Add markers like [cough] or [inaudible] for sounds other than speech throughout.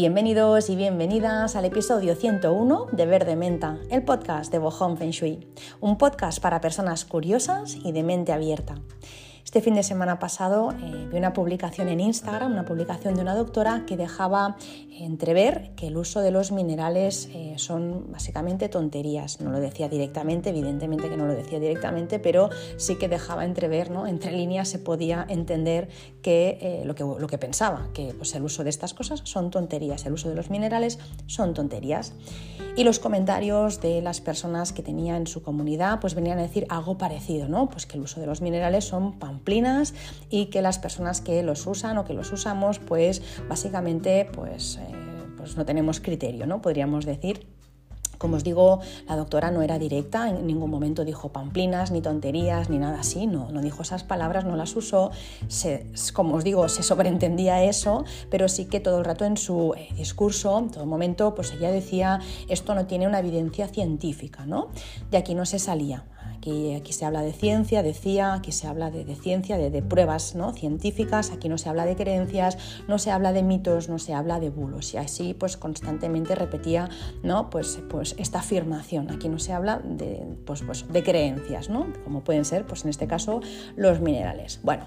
Bienvenidos y bienvenidas al episodio 101 de Verde Menta, el podcast de Bohong Feng Shui, un podcast para personas curiosas y de mente abierta. Este fin de semana pasado eh, vi una publicación en Instagram, una publicación de una doctora que dejaba entrever que el uso de los minerales eh, son básicamente tonterías. No lo decía directamente, evidentemente que no lo decía directamente, pero sí que dejaba entrever, ¿no? entre líneas se podía entender que, eh, lo, que lo que pensaba, que pues, el uso de estas cosas son tonterías, el uso de los minerales son tonterías. Y los comentarios de las personas que tenía en su comunidad pues venían a decir algo parecido, ¿no? pues que el uso de los minerales son y que las personas que los usan o que los usamos, pues básicamente pues, eh, pues no tenemos criterio, ¿no? Podríamos decir. Como os digo, la doctora no era directa, en ningún momento dijo pamplinas, ni tonterías, ni nada así, no, no dijo esas palabras, no las usó, como os digo, se sobreentendía eso, pero sí que todo el rato en su eh, discurso, en todo momento, pues ella decía, esto no tiene una evidencia científica, ¿no? De aquí no se salía. Aquí, se habla de ciencia, decía, aquí se habla de, ciencia, de, pruebas ¿no? científicas, aquí no se habla de creencias, no se habla de mitos, no se habla de bulos. Y así pues constantemente repetía ¿no? pues, pues esta afirmación. Aquí no se habla de, pues, pues, de creencias, ¿no? como pueden ser pues en este caso los minerales. Bueno.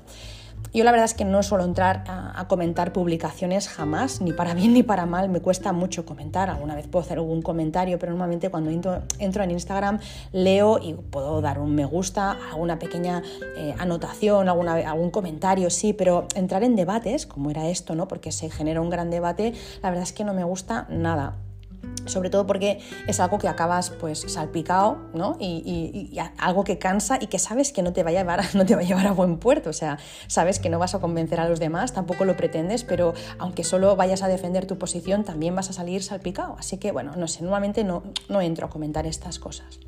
Yo la verdad es que no suelo entrar a, comentar publicaciones jamás, ni para bien ni para mal, me cuesta mucho comentar. Alguna vez puedo hacer algún comentario, pero normalmente cuando entro, en Instagram leo y puedo dar un me gusta, alguna pequeña eh, anotación, alguna, algún comentario, sí, pero entrar en debates, como era esto, ¿no? porque se genera un gran debate, la verdad es que no me gusta nada sobre todo porque es algo que acabas pues salpicado, ¿no? Y, algo que cansa y que sabes que no te, va a llevar, [laughs] no te va a llevar a buen puerto, o sea, sabes que no vas a convencer a los demás, tampoco lo pretendes, pero aunque solo vayas a defender tu posición, también vas a salir salpicado, así que bueno, no sé, normalmente no, no entro a comentar estas cosas.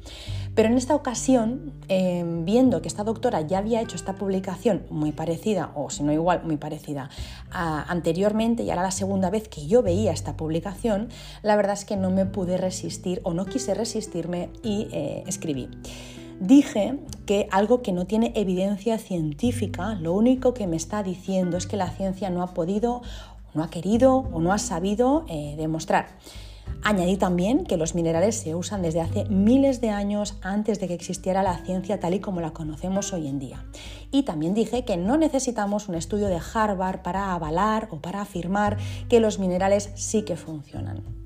Pero en esta ocasión, em, viendo que esta doctora ya había hecho esta publicación muy parecida, o si no igual, muy parecida anteriormente, y era la segunda vez que yo veía esta publicación, la verdad es que no me pude resistir o no quise resistirme y eh, escribí. Dije que algo que no tiene evidencia científica, lo único que me está diciendo es que la ciencia no ha podido, no ha querido o no ha sabido eh, demostrar. Añadí también que los minerales se usan desde hace miles de años antes de que existiera la ciencia tal y como la conocemos hoy en día. Y también dije que no necesitamos un estudio de Harvard para avalar o para afirmar que los minerales sí que funcionan.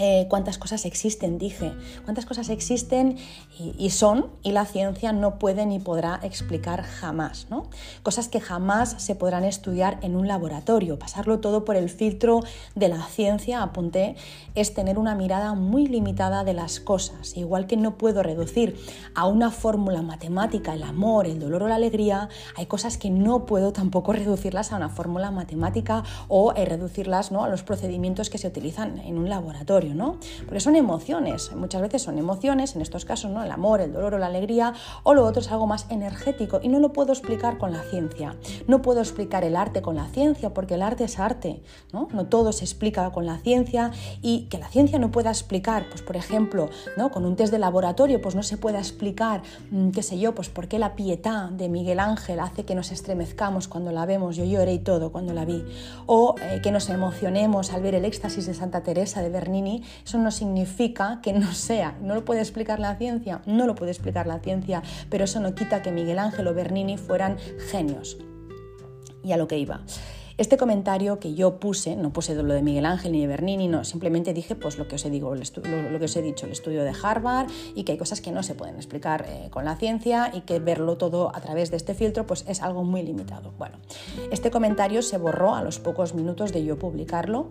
Eh, cuántas cosas existen, dije, cuántas cosas existen y, son y la ciencia no puede ni podrá explicar jamás, ¿no? Cosas que jamás se podrán estudiar en un laboratorio. Pasarlo todo por el filtro de la ciencia, apunté, es tener una mirada muy limitada de las cosas. Igual que no puedo reducir a una fórmula matemática el amor, el dolor o la alegría, hay cosas que no puedo tampoco [laughs] reducirlas a una fórmula matemática o eh, reducirlas ¿no? a los procedimientos que se utilizan en un laboratorio. Porque son emociones, muchas veces son emociones, en estos casos, ¿no? El amor, el dolor o la alegría, o lo otro es algo más energético y no lo puedo explicar con la ciencia. No puedo explicar el arte con la ciencia porque el arte es arte, ¿no? No todo se explica con la ciencia y que la ciencia no pueda explicar, pues por ejemplo, ¿no? Con un test de laboratorio, pues no se pueda explicar, mm, qué sé yo, pues por qué la pietá de Miguel Ángel hace que nos estremezcamos cuando la vemos, yo lloré y todo cuando la vi, o eh, que nos emocionemos al ver el éxtasis de Santa Teresa de Bernini eso no significa que no sea. ¿No lo puede explicar la ciencia? No lo puede explicar la ciencia, pero eso no quita que Miguel Ángel o Bernini fueran genios. Y a lo que iba. Este comentario que yo puse, no puse lo de Miguel Ángel ni de Bernini, no, simplemente dije pues lo que os he, lo, que os he dicho, el estudio de Harvard y que hay cosas que no se pueden explicar eh, con la ciencia y que verlo todo a través de este filtro pues es algo muy limitado. Bueno, este comentario se borró a los pocos minutos de yo publicarlo.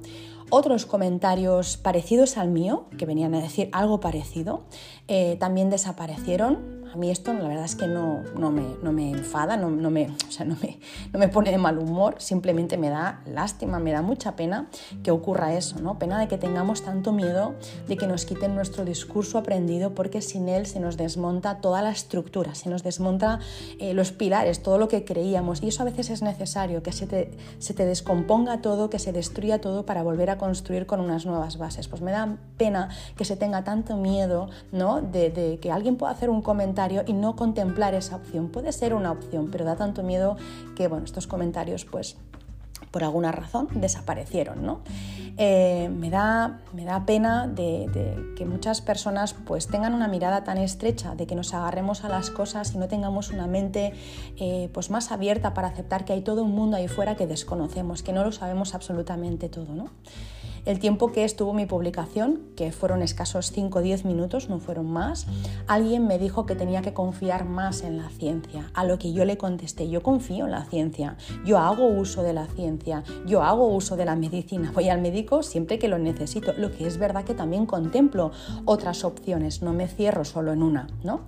Otros comentarios parecidos al mío, que venían a decir algo parecido, eh, también desaparecieron a mí esto la verdad es que no, no, me, no me, enfada, no, no me, o sea, me, no me pone de mal humor, simplemente me da lástima, me da mucha pena que ocurra eso, ¿no? Pena de que tengamos tanto miedo de que nos quiten nuestro discurso aprendido porque sin él se nos desmonta toda la estructura, se nos desmonta eh, los pilares, todo lo que creíamos y eso a veces es necesario, que se te, se te descomponga todo, que se destruya todo para volver a construir con unas nuevas bases. Pues me da pena que se tenga tanto miedo ¿no? de que alguien pueda hacer un comentario y no contemplar esa opción. Puede ser una opción, pero da tanto miedo que bueno, estos comentarios pues por alguna razón desaparecieron. ¿no? Eh, me, da, me, da, pena de, que muchas personas pues, tengan una mirada tan estrecha, de que nos agarremos a las cosas y no tengamos una mente eh, pues, más abierta para aceptar que hay todo un mundo ahí fuera que desconocemos, que no lo sabemos absolutamente todo. ¿no? El tiempo que estuvo mi publicación, que fueron escasos 5 o 10 minutos, no fueron más, alguien me dijo que tenía que confiar más en la ciencia, a lo que yo le contesté, yo confío en la ciencia, yo hago uso de la ciencia, yo hago uso de la medicina, voy al médico siempre que lo necesito, lo que es verdad que también contemplo otras opciones, no me cierro solo en una. ¿no?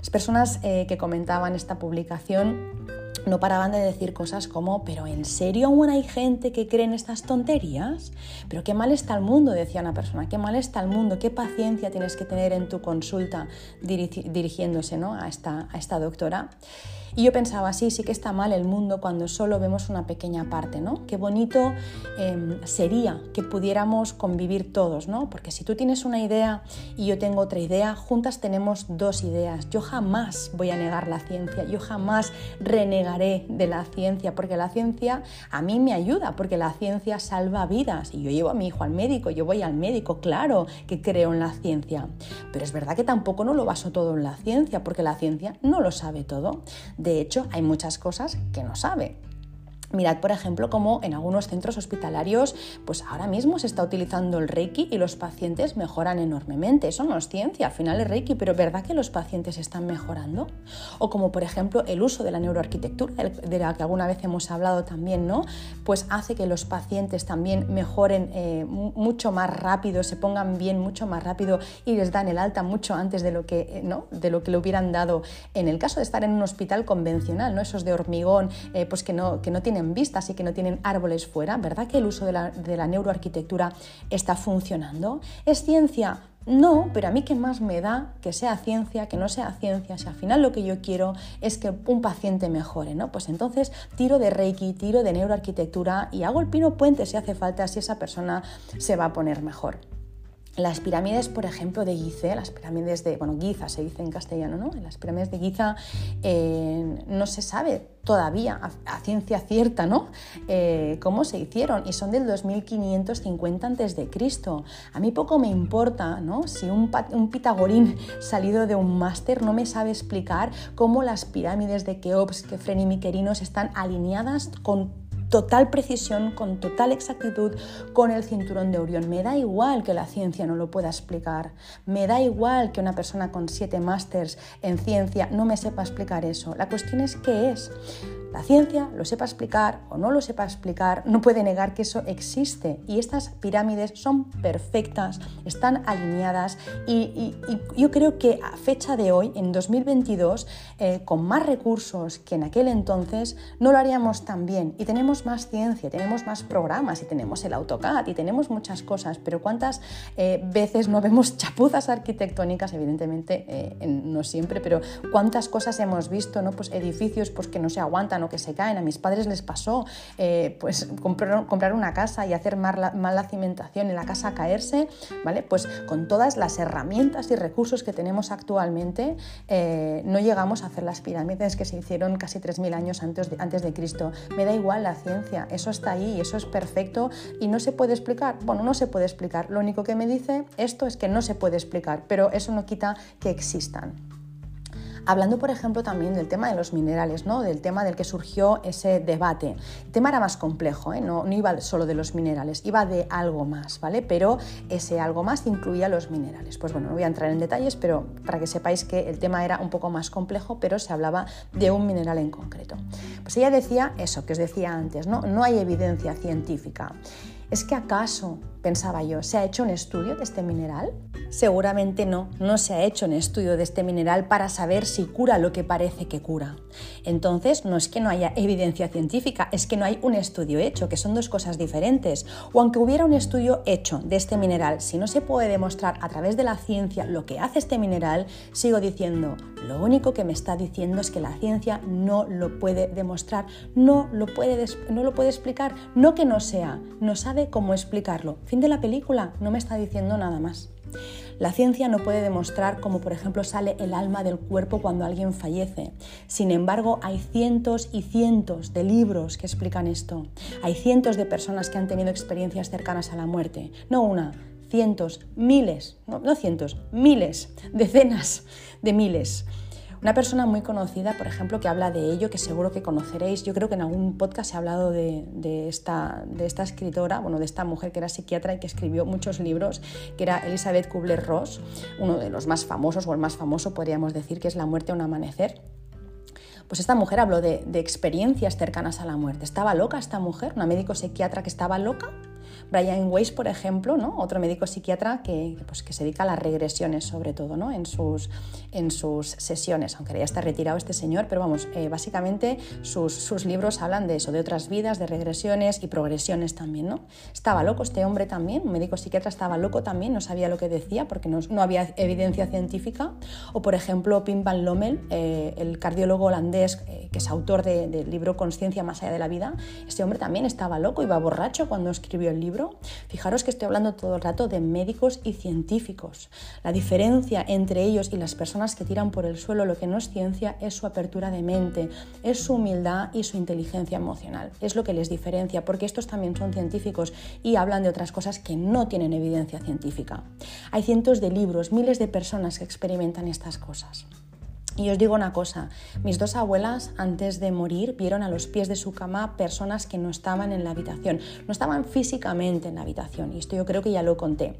Las personas eh, que comentaban esta publicación no paraban de decir cosas como, pero ¿en serio aún hay gente que cree en estas tonterías? Pero qué mal está el mundo, decía una persona, qué mal está el mundo, qué paciencia tienes que tener en tu consulta dirigiéndose ¿no? a, esta, a esta doctora. Y yo pensaba, sí, sí que está mal el mundo cuando solo vemos una pequeña parte, ¿no? Qué bonito em, sería que pudiéramos convivir todos, ¿no? Porque si tú tienes una idea y yo tengo otra idea, juntas tenemos dos ideas. Yo jamás voy a negar la ciencia, yo jamás renegaré de la ciencia, porque la ciencia a mí me ayuda, porque la ciencia salva vidas. Y yo llevo a mi hijo al médico, yo voy al médico, claro que creo en la ciencia. Pero es verdad que tampoco no lo baso todo en la ciencia, porque la ciencia no lo sabe todo. De hecho, hay muchas cosas que no sabe. Mirad, por ejemplo, cómo en algunos centros hospitalarios, pues ahora mismo se está utilizando el Reiki y los pacientes mejoran enormemente. Eso no es ciencia, al final es Reiki, pero ¿verdad que los pacientes están mejorando? O como por ejemplo el uso de la neuroarquitectura, de la que alguna vez hemos hablado también, ¿no? Pues hace que los pacientes también mejoren eh, mucho más rápido, se pongan bien mucho más rápido y les dan el alta mucho antes de lo que, eh, ¿no? de lo que le hubieran dado en el caso de estar en un hospital convencional, ¿no? Esos de hormigón, eh, pues que no, que no tienen vistas y que no tienen árboles fuera, ¿verdad que el uso de la, neuroarquitectura está funcionando? ¿Es ciencia? No, pero a mí qué más me da que sea ciencia, que no sea ciencia, si al final lo que yo quiero es que un paciente mejore, ¿no? Pues entonces tiro de Reiki, tiro de neuroarquitectura y hago el pino puente si hace falta, si esa persona se va a poner mejor. Las pirámides, por ejemplo, de Giza, las pirámides de, bueno, Giza se dice en castellano, ¿no? Las pirámides de Giza eh, no se sabe todavía a, ciencia cierta, ¿no? Eh, cómo se hicieron y son del 2550 a.C. A mí poco me importa, ¿no? Si un, un pitagorín [laughs] salido de un máster no me sabe explicar cómo las pirámides de Keops, Kefren y Miquerinos están alineadas con total precisión, con total exactitud, con el cinturón de Orión. Me da igual que la ciencia no lo pueda explicar. Me da igual que una persona con siete másters en ciencia no me sepa explicar eso. La cuestión es qué es. La ciencia, lo sepa explicar o no lo sepa explicar, no puede negar que eso existe y estas pirámides son perfectas, están alineadas y, yo creo que a fecha de hoy, en 2022, eh, con más recursos que en aquel entonces, no lo haríamos tan bien y tenemos más ciencia, tenemos más programas y tenemos el AutoCAD y tenemos muchas cosas, pero ¿cuántas eh, veces no vemos chapuzas arquitectónicas? Evidentemente, eh, no siempre, pero ¿cuántas cosas hemos visto? ¿no? Pues edificios pues, que no se aguantan que se caen. A mis padres les pasó eh, pues comprar, comprar, una casa y hacer mal la, cimentación y la casa caerse, ¿vale? Pues con todas las herramientas y recursos que tenemos actualmente eh, no llegamos a hacer las pirámides que se hicieron casi 3.000 años antes de, antes de Cristo. Me da igual la ciencia, eso está ahí, eso es perfecto y no se puede explicar. Bueno, no se puede explicar. Lo único que me dice esto es que no se puede explicar, pero eso no quita que existan. Hablando, por ejemplo, también del tema de los minerales, ¿no? del tema del que surgió ese debate. El tema era más complejo, ¿eh? no, no, iba solo de los minerales, iba de algo más, ¿vale? Pero ese algo más incluía los minerales. Pues bueno, no voy a entrar en detalles, pero para que sepáis que el tema era un poco más complejo, pero se hablaba de un mineral en concreto. Pues ella decía eso que os decía antes, ¿no? No hay evidencia científica. ¿Es que acaso, pensaba yo, se ha hecho un estudio de este mineral? Seguramente no, no se ha hecho un estudio de este mineral para saber si cura lo que parece que cura. Entonces, no es que no haya evidencia científica, es que no hay un estudio hecho, que son dos cosas diferentes. O aunque hubiera un estudio hecho de este mineral, si no se puede demostrar a través de la ciencia lo que hace este mineral, sigo diciendo, Lo único que me está diciendo es que la ciencia no lo puede demostrar, no lo puede, no lo puede explicar, no que no sea, no cómo explicarlo. Fin de la película, no me está diciendo nada más. La ciencia no puede demostrar cómo, por ejemplo, sale el alma del cuerpo cuando alguien fallece. Sin embargo, hay cientos y cientos de libros que explican esto. Hay cientos de personas que han tenido experiencias cercanas a la muerte. No una, cientos, miles, no cientos, miles, decenas de miles. Una persona muy conocida, por ejemplo, que habla de ello, que seguro que conoceréis, yo creo que en algún podcast se ha hablado de, esta, escritora, bueno, de esta mujer que era psiquiatra y que escribió muchos libros, que era Elizabeth Kubler-Ross, uno de los más famosos, o el más famoso podríamos decir, que es La muerte a un amanecer. Pues esta mujer habló de, de experiencias cercanas a la muerte. ¿Estaba loca esta mujer? ¿Una médico psiquiatra que estaba loca? Brian Weiss, por ejemplo, ¿no? otro médico psiquiatra que, pues, que se dedica a las regresiones sobre todo ¿no? en, sus, en sus sesiones, aunque ya está retirado este señor, pero vamos, eh, básicamente sus, sus, libros hablan de eso, de otras vidas, de regresiones y progresiones también. ¿no? Estaba loco este hombre también, un médico psiquiatra estaba loco también, no sabía lo que decía porque no, no había evidencia científica. O por ejemplo, Pim Van Lommel, eh, el cardiólogo holandés eh, que es autor del libro Conciencia más allá de la vida, este hombre también estaba loco, iba borracho cuando escribió el libro fijaros que estoy hablando todo el rato de médicos y científicos. La diferencia entre ellos y las personas que tiran por el suelo lo que no es ciencia es su apertura de mente, es su humildad y su inteligencia emocional. Es lo que les diferencia, porque estos también son científicos y hablan de otras cosas que no tienen evidencia científica. Hay cientos de libros, miles de personas que experimentan estas cosas. Y os digo una cosa, mis dos abuelas antes de morir vieron a los pies de su cama personas que no estaban en la habitación, no estaban físicamente en la habitación, y esto yo creo que ya lo conté.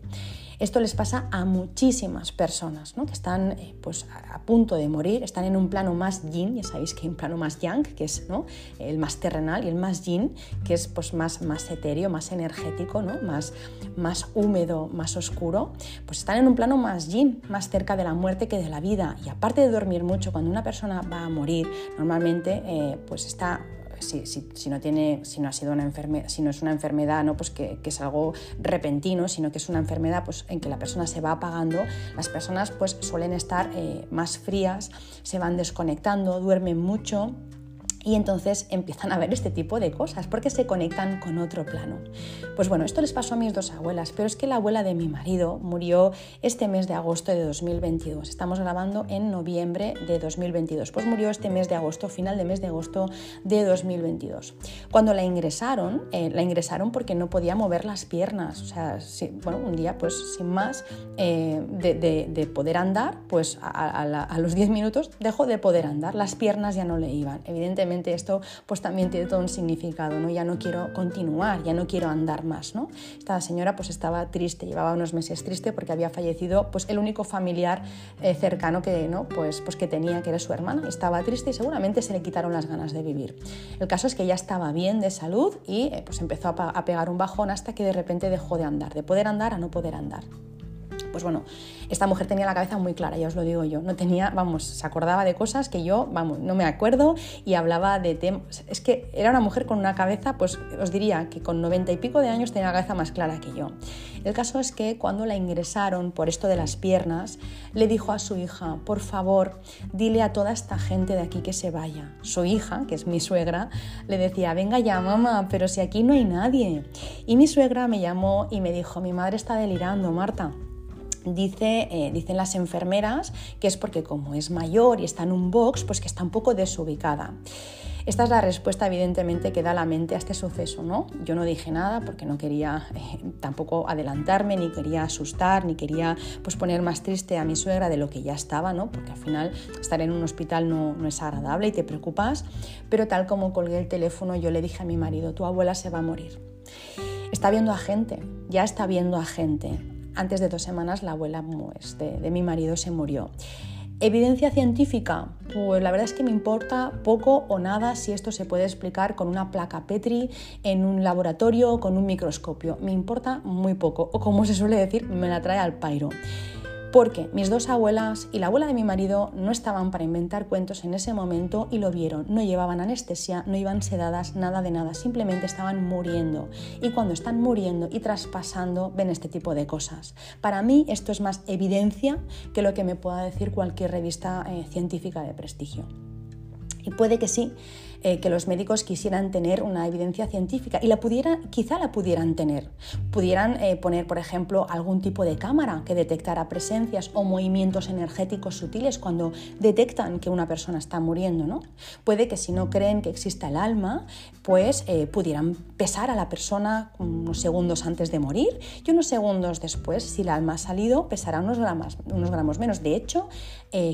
Esto les pasa a muchísimas personas ¿no? que están eh, pues, a punto de morir, están en un plano más yin, ya sabéis que hay un plano más yang, que es ¿no? el más terrenal, y el más yin, que es pues, más, más etéreo, más energético, ¿no? más, más húmedo, más oscuro, pues están en un plano más yin, más cerca de la muerte que de la vida. Y aparte de dormir mucho, cuando una persona va a morir, normalmente eh, pues está si, no tiene, si no ha sido una si no es una enfermedad, ¿no? pues que, es algo repentino, sino que es una enfermedad pues, en que la persona se va apagando, las personas pues, suelen estar eh, más frías, se van desconectando, duermen mucho y entonces empiezan a ver este tipo de cosas porque se conectan con otro plano. Pues bueno, esto les pasó a mis dos abuelas, pero es que la abuela de mi marido murió este mes de agosto de 2022. Estamos grabando en noviembre de 2022. Pues murió este mes de agosto, final de mes de agosto de 2022. Cuando la ingresaron, eh, la ingresaron porque no podía mover las piernas. O sea, bueno, un día pues sin más eh, de, poder andar, pues a, a los 10 minutos dejó de poder andar. Las piernas ya no le iban. Evidentemente esto pues también tiene todo un significado, ¿no? Ya no quiero continuar, ya no quiero andar más, ¿no? Esta señora pues estaba triste, llevaba unos meses triste porque había fallecido pues el único familiar eh, cercano que, ¿no? Pues, pues que tenía, que era su hermana. Estaba triste y seguramente se le quitaron las ganas de vivir. El caso es que ya estaba bien de salud y eh, pues empezó a, a pegar un bajón hasta que de repente dejó de andar, de poder andar a no poder andar. Pues bueno, esta mujer tenía la cabeza muy clara, ya os lo digo yo. No tenía, vamos, se acordaba de cosas que yo, vamos, no me acuerdo y hablaba de temas. Es que era una mujer con una cabeza, pues os diría que con noventa y pico de años tenía la cabeza más clara que yo. El caso es que cuando la ingresaron por esto de las piernas, le dijo a su hija, por favor, dile a toda esta gente de aquí que se vaya. Su hija, que es mi suegra, le decía, venga ya, mamá, pero si aquí no hay nadie. Y mi suegra me llamó y me dijo, mi madre está delirando, Marta. Dice, eh, dicen las enfermeras que es porque como es mayor y está en un box, pues que está un poco desubicada. Esta es la respuesta evidentemente que da la mente a este suceso, ¿no? Yo no dije nada porque no quería eh, tampoco adelantarme, ni quería asustar, ni quería pues, poner más triste a mi suegra de lo que ya estaba, ¿no? Porque al final estar en un hospital no, no es agradable y te preocupas, pero tal como colgué el teléfono yo le dije a mi marido, tu abuela se va a morir. Está viendo a gente, ya está viendo a gente antes de dos semanas la abuela pues, de, mi marido se murió. Evidencia científica, pues la verdad es que me importa poco o nada si esto se puede explicar con una placa Petri en un laboratorio o con un microscopio. Me importa muy poco, o como se suele decir, me la trae al pairo. Porque mis dos abuelas y la abuela de mi marido no estaban para inventar cuentos en ese momento y lo vieron. No llevaban anestesia, no iban sedadas, nada de nada, simplemente estaban muriendo. Y cuando están muriendo y traspasando, ven este tipo de cosas. Para mí esto es más evidencia que lo que me pueda decir cualquier revista eh, científica de prestigio. Y puede que sí, eh, que los médicos quisieran tener una evidencia científica y la pudiera, quizá la pudieran tener. Pudieran eh, poner, por ejemplo, algún tipo de cámara que detectara presencias o movimientos energéticos sutiles cuando detectan que una persona está muriendo. ¿no? Puede que si no creen que exista el alma, pues eh, pudieran pesar a la persona unos segundos antes de morir y unos segundos después, si el alma ha salido, pesará unos gramos, unos gramos menos. De hecho,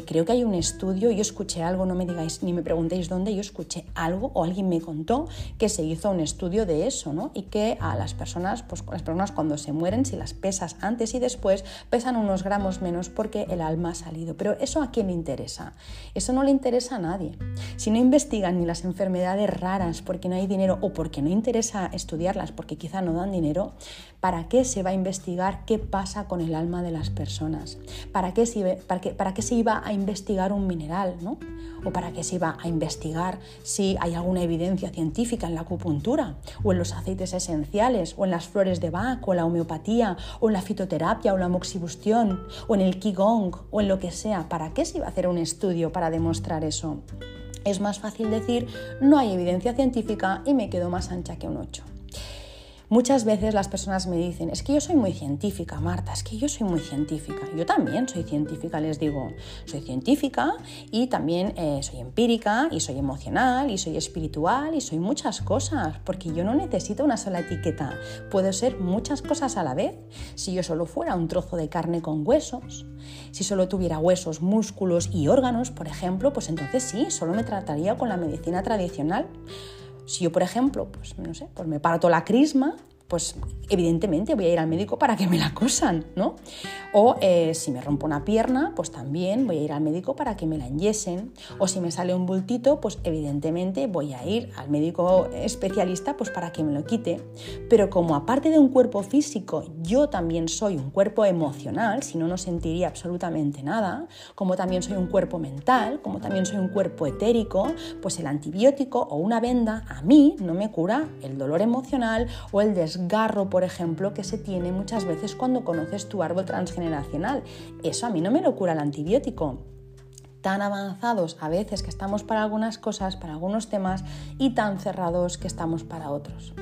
creo que hay un estudio, yo escuché algo, no me digáis ni me preguntéis dónde, yo escuché algo o alguien me contó que se hizo un estudio de eso, ¿no? Y que a las personas, pues las personas cuando se mueren, si las pesas antes y después, pesan unos gramos menos porque el alma ha salido. Pero eso a quién le interesa? Eso no le interesa a nadie. Si no investigan ni las enfermedades raras porque no hay dinero o porque no interesa estudiarlas porque quizá no dan dinero, ¿para qué se va a investigar qué pasa con el alma de las personas? ¿Para qué se, para qué, para qué se iba a investigar un mineral, ¿no? ¿O para qué se iba a investigar si hay alguna evidencia científica en la acupuntura, o en los aceites esenciales, o en las flores de Bach, o la homeopatía, o en la fitoterapia, o la moxibustión, o en el Qigong, o en lo que sea. ¿Para qué se iba a hacer un estudio para demostrar eso? Es más fácil decir, no hay evidencia científica y me quedo más ancha que un 8. Muchas veces las personas me dicen, es que yo soy muy científica, Marta, es que yo soy muy científica. Yo también soy científica, les digo, soy científica y también eh, soy empírica y soy emocional y soy espiritual y soy muchas cosas, porque yo no necesito una sola etiqueta, puedo ser muchas cosas a la vez. Si yo solo fuera un trozo de carne con huesos, si solo tuviera huesos, músculos y órganos, por ejemplo, pues entonces sí, solo me trataría con la medicina tradicional. Si yo, por ejemplo, pues no sé, pues me parto la crisma, pues evidentemente voy a ir al médico para que me la cosan, ¿no? O eh, si me rompo una pierna, pues también voy a ir al médico para que me la enyesen. O si me sale un bultito, pues evidentemente voy a ir al médico especialista pues para que me lo quite. Pero como aparte de un cuerpo físico, yo también soy un cuerpo emocional, si no, no sentiría absolutamente nada, como también soy un cuerpo mental, como también soy un cuerpo etérico, pues el antibiótico o una venda a mí no me cura el dolor emocional o el desgaste garro, por ejemplo, que se tiene muchas veces cuando conoces tu árbol transgeneracional. Eso a mí no me lo cura el antibiótico tan avanzados a veces que estamos para algunas cosas, para algunos temas, y tan cerrados que estamos para otros.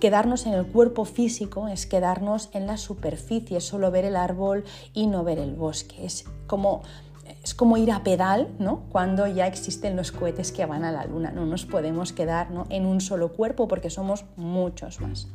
Quedarnos en el cuerpo físico es quedarnos en la superficie, solo ver el árbol y no ver el bosque. Es como es como ir a pedal, ¿no? Cuando ya existen los cohetes que van a la luna. No nos podemos quedar en un solo cuerpo porque somos muchos más.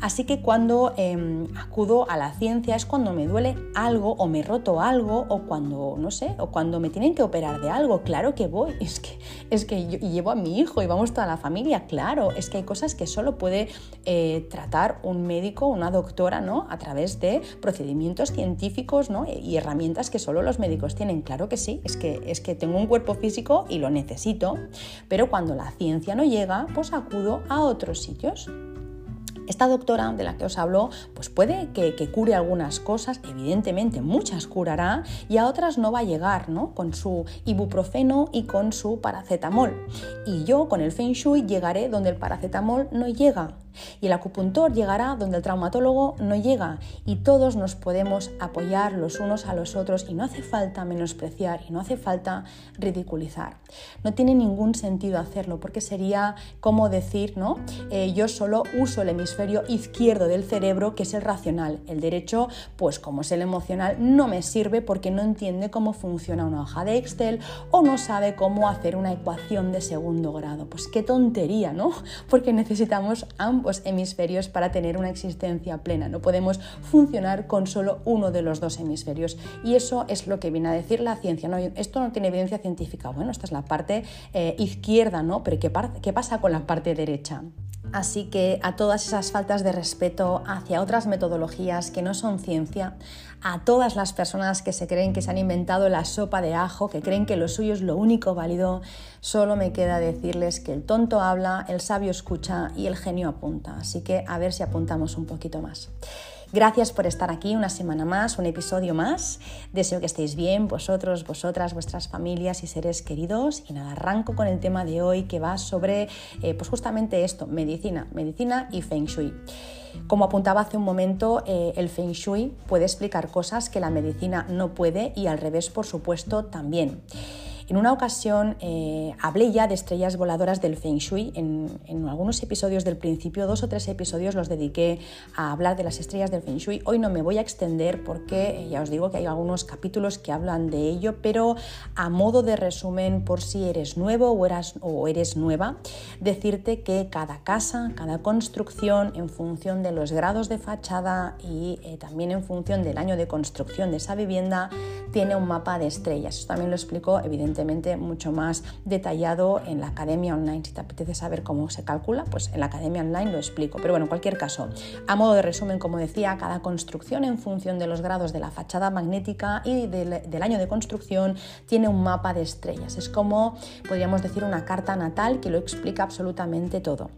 Así que cuando em, acudo a la ciencia es cuando me duele algo o me roto algo o cuando, no sé, o cuando me tienen que operar de algo. Claro que voy, [laughs] es que, es que yo llevo a mi hijo y vamos toda la familia, claro, es que hay cosas que solo puede eh, tratar un médico, una doctora, ¿no? A través de procedimientos científicos, ¿no? Y herramientas que solo los médicos tienen. Claro que sí, es que, es que tengo un cuerpo físico y lo necesito, pero cuando la ciencia no llega, pues acudo a otros sitios. Esta doctora de la que os hablo, pues puede que, cure algunas cosas, evidentemente muchas curará, y a otras no va a llegar, ¿no? Con su ibuprofeno y con su paracetamol. Y yo con el Feng Shui llegaré donde el paracetamol no llega, y el acupuntor llegará donde el traumatólogo no llega y todos nos podemos apoyar los unos a los otros y no hace falta menospreciar y no hace falta ridiculizar. No tiene ningún sentido hacerlo porque sería como decir, ¿no? Eh, yo solo uso el hemisferio izquierdo del cerebro que es el racional. El derecho, pues como es el emocional, no me sirve porque no entiende cómo funciona una hoja de Excel o no sabe cómo hacer una ecuación de segundo grado. Pues qué tontería, ¿no? [laughs] Porque necesitamos hemisferios para tener una existencia plena. No podemos funcionar con solo uno de los dos hemisferios. Y eso es lo que viene a decir la ciencia. ¿no? Esto no tiene evidencia científica. Bueno, esta es la parte eh, izquierda, ¿no? Pero ¿qué, ¿qué pasa con la parte derecha? Así que a todas esas faltas de respeto hacia otras metodologías que no son ciencia, a todas las personas que se creen que se han inventado la sopa de ajo, que creen que lo suyo es lo único válido, solo me queda decirles que el tonto habla, el sabio escucha y el genio apunta. Así que a ver si apuntamos un poquito más. Gracias por estar aquí una semana más, un episodio más. Deseo que estéis bien, vosotros, vosotras, vuestras familias y seres queridos. Y nada, arranco con el tema de hoy que va sobre, eh, pues justamente esto, medicina, medicina y Feng Shui. Como apuntaba hace un momento, eh, el Feng Shui puede explicar cosas que la medicina no puede y al revés, por supuesto, también. En una ocasión eh, hablé ya de estrellas voladoras del Feng Shui. En, algunos episodios del principio, dos o tres episodios los dediqué a hablar de las estrellas del Feng Shui. Hoy no me voy a extender porque eh, ya os digo que hay algunos capítulos que hablan de ello, pero a modo de resumen, por si eres nuevo o, eres nueva, decirte que cada casa, cada construcción, en función de los grados de fachada y eh, también en función del año de construcción de esa vivienda, tiene un mapa de estrellas. Eso también lo explico, evidentemente mucho más detallado en la academia online. Si te apetece saber cómo se calcula, pues en la academia online lo explico. Pero bueno, en cualquier caso, a modo de resumen, como decía, cada construcción en función de los grados de la fachada magnética y del año de construcción tiene un mapa de estrellas. Es como, podríamos decir, una carta natal que lo explica absolutamente todo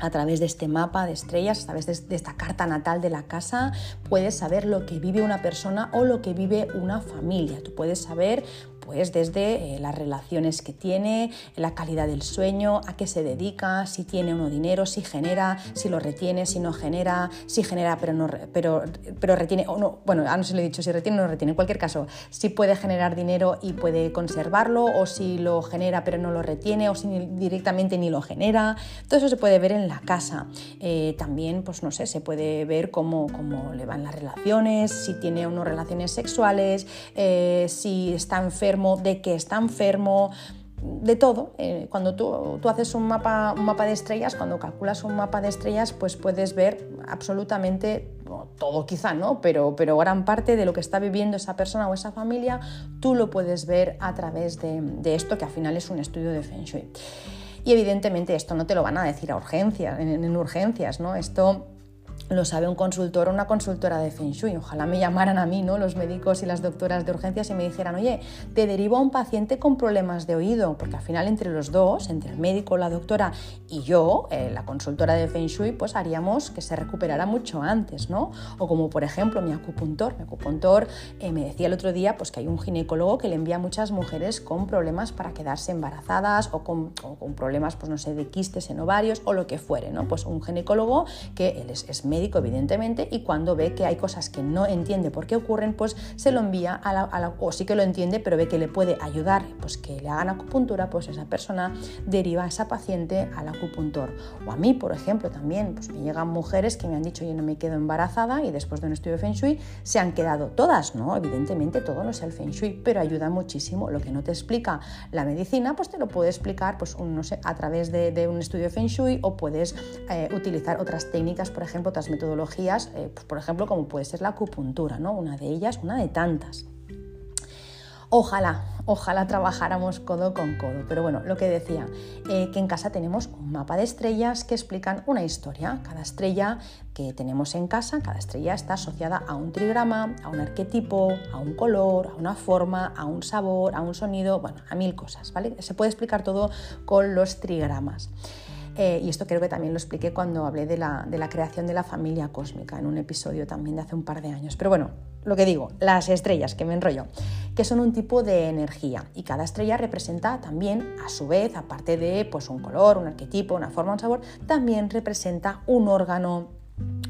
a través de este mapa de estrellas, a través de, esta carta natal de la casa, puedes saber lo que vive una persona o lo que vive una familia. Tú puedes saber pues desde eh, las relaciones que tiene, la calidad del sueño, a qué se dedica, si tiene o no dinero, si genera, si lo retiene, si no genera, si genera pero no pero, pero retiene bueno, no se lo he dicho, si retiene o no retiene, en cualquier caso, si puede generar dinero y puede conservarlo, o si lo genera pero no lo retiene, o si directamente ni lo genera, todo eso se puede ver en la casa. Eh, también, pues no sé, se puede ver cómo, cómo le van las relaciones, si tiene o no relaciones sexuales, eh, si está enfermo, de que está enfermo, de todo. Eh, cuando tú, tú, haces un mapa, un mapa de estrellas, cuando calculas un mapa de estrellas, pues puedes ver absolutamente todo quizá, ¿no? Pero, pero gran parte de lo que está viviendo esa persona o esa familia, tú lo puedes ver a través de, esto, que al final es un estudio de Feng Shui. Y evidentemente esto no te lo van a decir a urgencias, en, en urgencias, ¿no? Esto lo sabe un consultor o una consultora de Feng Shui. Ojalá me llamaran a mí, ¿no? Los médicos y las doctoras de urgencias y me dijeran, oye, te derivo a un paciente con problemas de oído, porque al final entre los dos, entre el médico, la doctora y yo, eh, la consultora de Feng Shui, pues haríamos que se recuperara mucho antes, ¿no? O como por ejemplo mi acupuntor. Mi acupuntor eh, me decía el otro día pues que hay un ginecólogo que le envía a muchas mujeres con problemas para quedarse embarazadas o con, problemas, pues no sé, de quistes en ovarios o lo que fuere, ¿no? Pues un ginecólogo que él es, es médico evidentemente, y cuando ve que hay cosas que no entiende por qué ocurren, pues se lo envía a la, o sí que lo entiende, pero ve que le puede ayudar, pues que le hagan acupuntura, pues esa persona deriva a esa paciente al acupuntor. O a mí, por ejemplo, también, pues me llegan mujeres que me han dicho, yo no me quedo embarazada y después de un estudio de Feng Shui se han quedado todas, ¿no? Evidentemente todo no es el Feng Shui, pero ayuda muchísimo. Lo que no te explica la medicina, pues te lo puede explicar, pues no sé, a través de, un estudio de Feng Shui o puedes eh, utilizar otras técnicas, por ejemplo, otras metodologías, eh, pues, por ejemplo, como puede ser la acupuntura, ¿no? una de ellas, una de tantas. Ojalá, ojalá trabajáramos codo con codo. Pero bueno, lo que decía, eh, que en casa tenemos un mapa de estrellas que explican una historia. Cada estrella que tenemos en casa, cada estrella está asociada a un trigrama, a un arquetipo, a un color, a una forma, a un sabor, a un sonido, bueno, a mil cosas, ¿vale? Se puede explicar todo con los trigramas. Eh, y esto creo que también lo expliqué cuando hablé de la, de la creación de la familia cósmica en un episodio también de hace un par de años. Pero bueno, lo que digo, las estrellas, que me enrollo, que son un tipo de energía y cada estrella representa también, a su vez, aparte de pues, un color, un arquetipo, una forma, un sabor, también representa un órgano,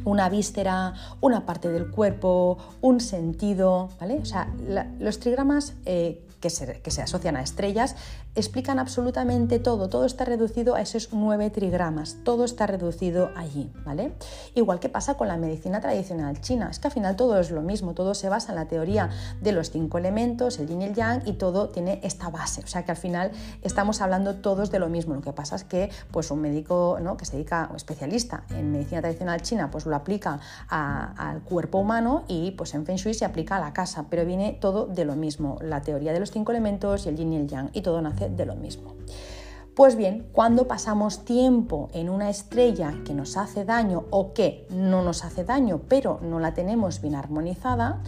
una víscera, una parte del cuerpo, un sentido, ¿vale? O sea, los trigramas eh, que, se, que se asocian a estrellas explican absolutamente todo, todo está reducido a esos nueve trigramas, todo está reducido allí, ¿vale? Igual que pasa con la medicina tradicional china, es que al final todo es lo mismo, todo se basa en la teoría de los cinco elementos, el yin y el yang, y todo tiene esta base, o sea que al final estamos hablando todos de lo mismo, lo que pasa es que pues un médico ¿no? que se dedica, un especialista en medicina tradicional china, pues lo aplica al cuerpo humano y pues en Feng Shui se aplica a la casa, pero viene todo de lo mismo, la teoría de los cinco elementos y el yin y el yang, y todo nace de lo mismo. Pues bien, cuando pasamos tiempo en una estrella que nos hace daño o que no nos hace daño, pero no la tenemos bien armonizada,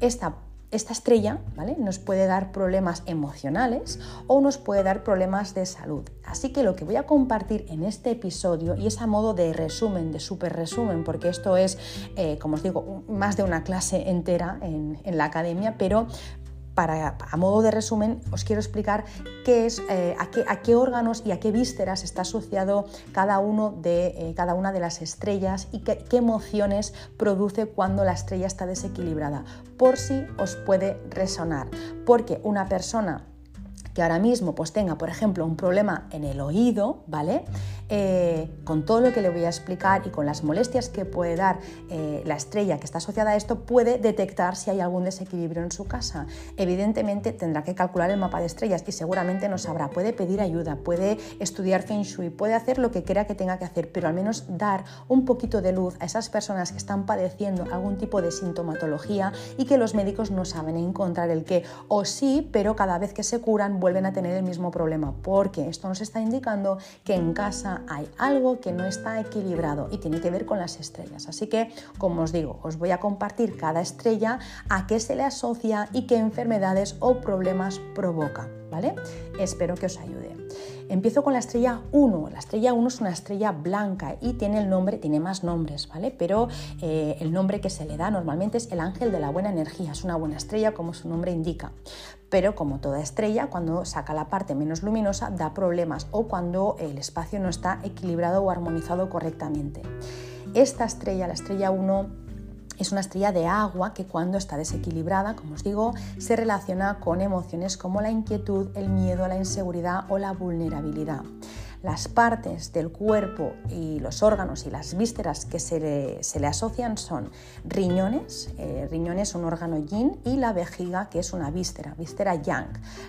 esta esta estrella ¿vale? nos puede dar problemas emocionales o nos puede dar problemas de salud. Así que lo que voy a compartir en este episodio, y es a modo de resumen, de súper resumen, porque esto es, eh, como os digo, más de una clase entera en, en la academia, pero para, a modo de resumen, os quiero explicar qué es, eh, a, qué, órganos y a qué vísceras está asociado cada, uno de, eh, cada una de las estrellas y qué, qué, emociones produce cuando la estrella está desequilibrada, por si os puede resonar. Porque una persona que ahora mismo pues tenga, por ejemplo, un problema en el oído, ¿vale? Eh, con todo lo que le voy a explicar y con las molestias que puede dar eh, la estrella que está asociada a esto, puede detectar si hay algún desequilibrio en su casa. Evidentemente tendrá que calcular el mapa de estrellas y seguramente no sabrá. Puede pedir ayuda, puede estudiar Feng Shui, puede hacer lo que crea que tenga que hacer, pero al menos dar un poquito de luz a esas personas que están padeciendo algún tipo de sintomatología y que los médicos no saben encontrar el qué. O sí, pero cada vez que se curan vuelven a tener el mismo problema, porque esto nos está indicando que en casa hay algo que no está equilibrado y tiene que ver con las estrellas. Así que, como os digo, os voy a compartir cada estrella, a qué se le asocia y qué enfermedades o problemas provoca. ¿Vale? Espero que os ayude. Empiezo con la estrella 1. La estrella 1 es una estrella blanca y tiene el nombre, tiene más nombres, ¿vale? Pero eh, el nombre que se le da normalmente es el ángel de la buena energía. Es una buena estrella, como su nombre indica pero como toda estrella, cuando saca la parte menos luminosa da problemas o cuando el espacio no está equilibrado o armonizado correctamente. Esta estrella, la estrella 1, es una estrella de agua que cuando está desequilibrada, como os digo, se relaciona con emociones como la inquietud, el miedo, la inseguridad o la vulnerabilidad las partes del cuerpo y los órganos y las vísceras que se le, asocian son riñones, eh, riñones un órgano yin y la vejiga que es una víscera, víscera yang.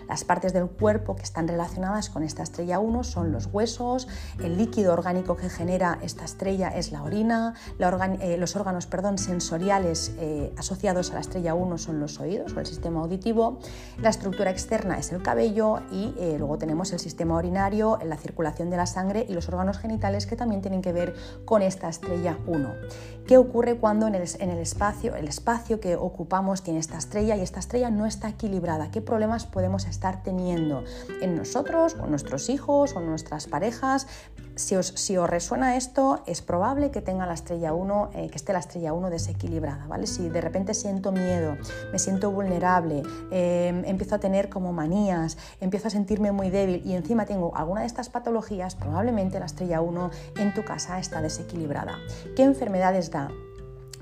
Las partes del cuerpo que están relacionadas con esta estrella 1 son los huesos, el líquido orgánico que genera esta estrella es la orina, eh, los órganos perdón, sensoriales eh, asociados a la estrella 1 son los oídos o el sistema auditivo, la estructura externa es el cabello y luego tenemos el sistema urinario, la circulación de la sangre y los órganos genitales que también tienen que ver con esta estrella 1. ¿Qué ocurre cuando en el, en el espacio, el espacio que ocupamos tiene esta estrella y esta estrella no está equilibrada? ¿Qué problemas podemos estar teniendo en nosotros, con nuestros hijos o nuestras parejas? Si os, resuena esto, es probable que tenga la estrella 1, eh, que esté la estrella 1 desequilibrada, ¿vale? Si de repente siento miedo, me siento vulnerable, eh, empiezo a tener como manías, empiezo a sentirme muy débil y encima tengo alguna de estas patologías, probablemente la estrella 1 en tu casa está desequilibrada. ¿Qué enfermedades da?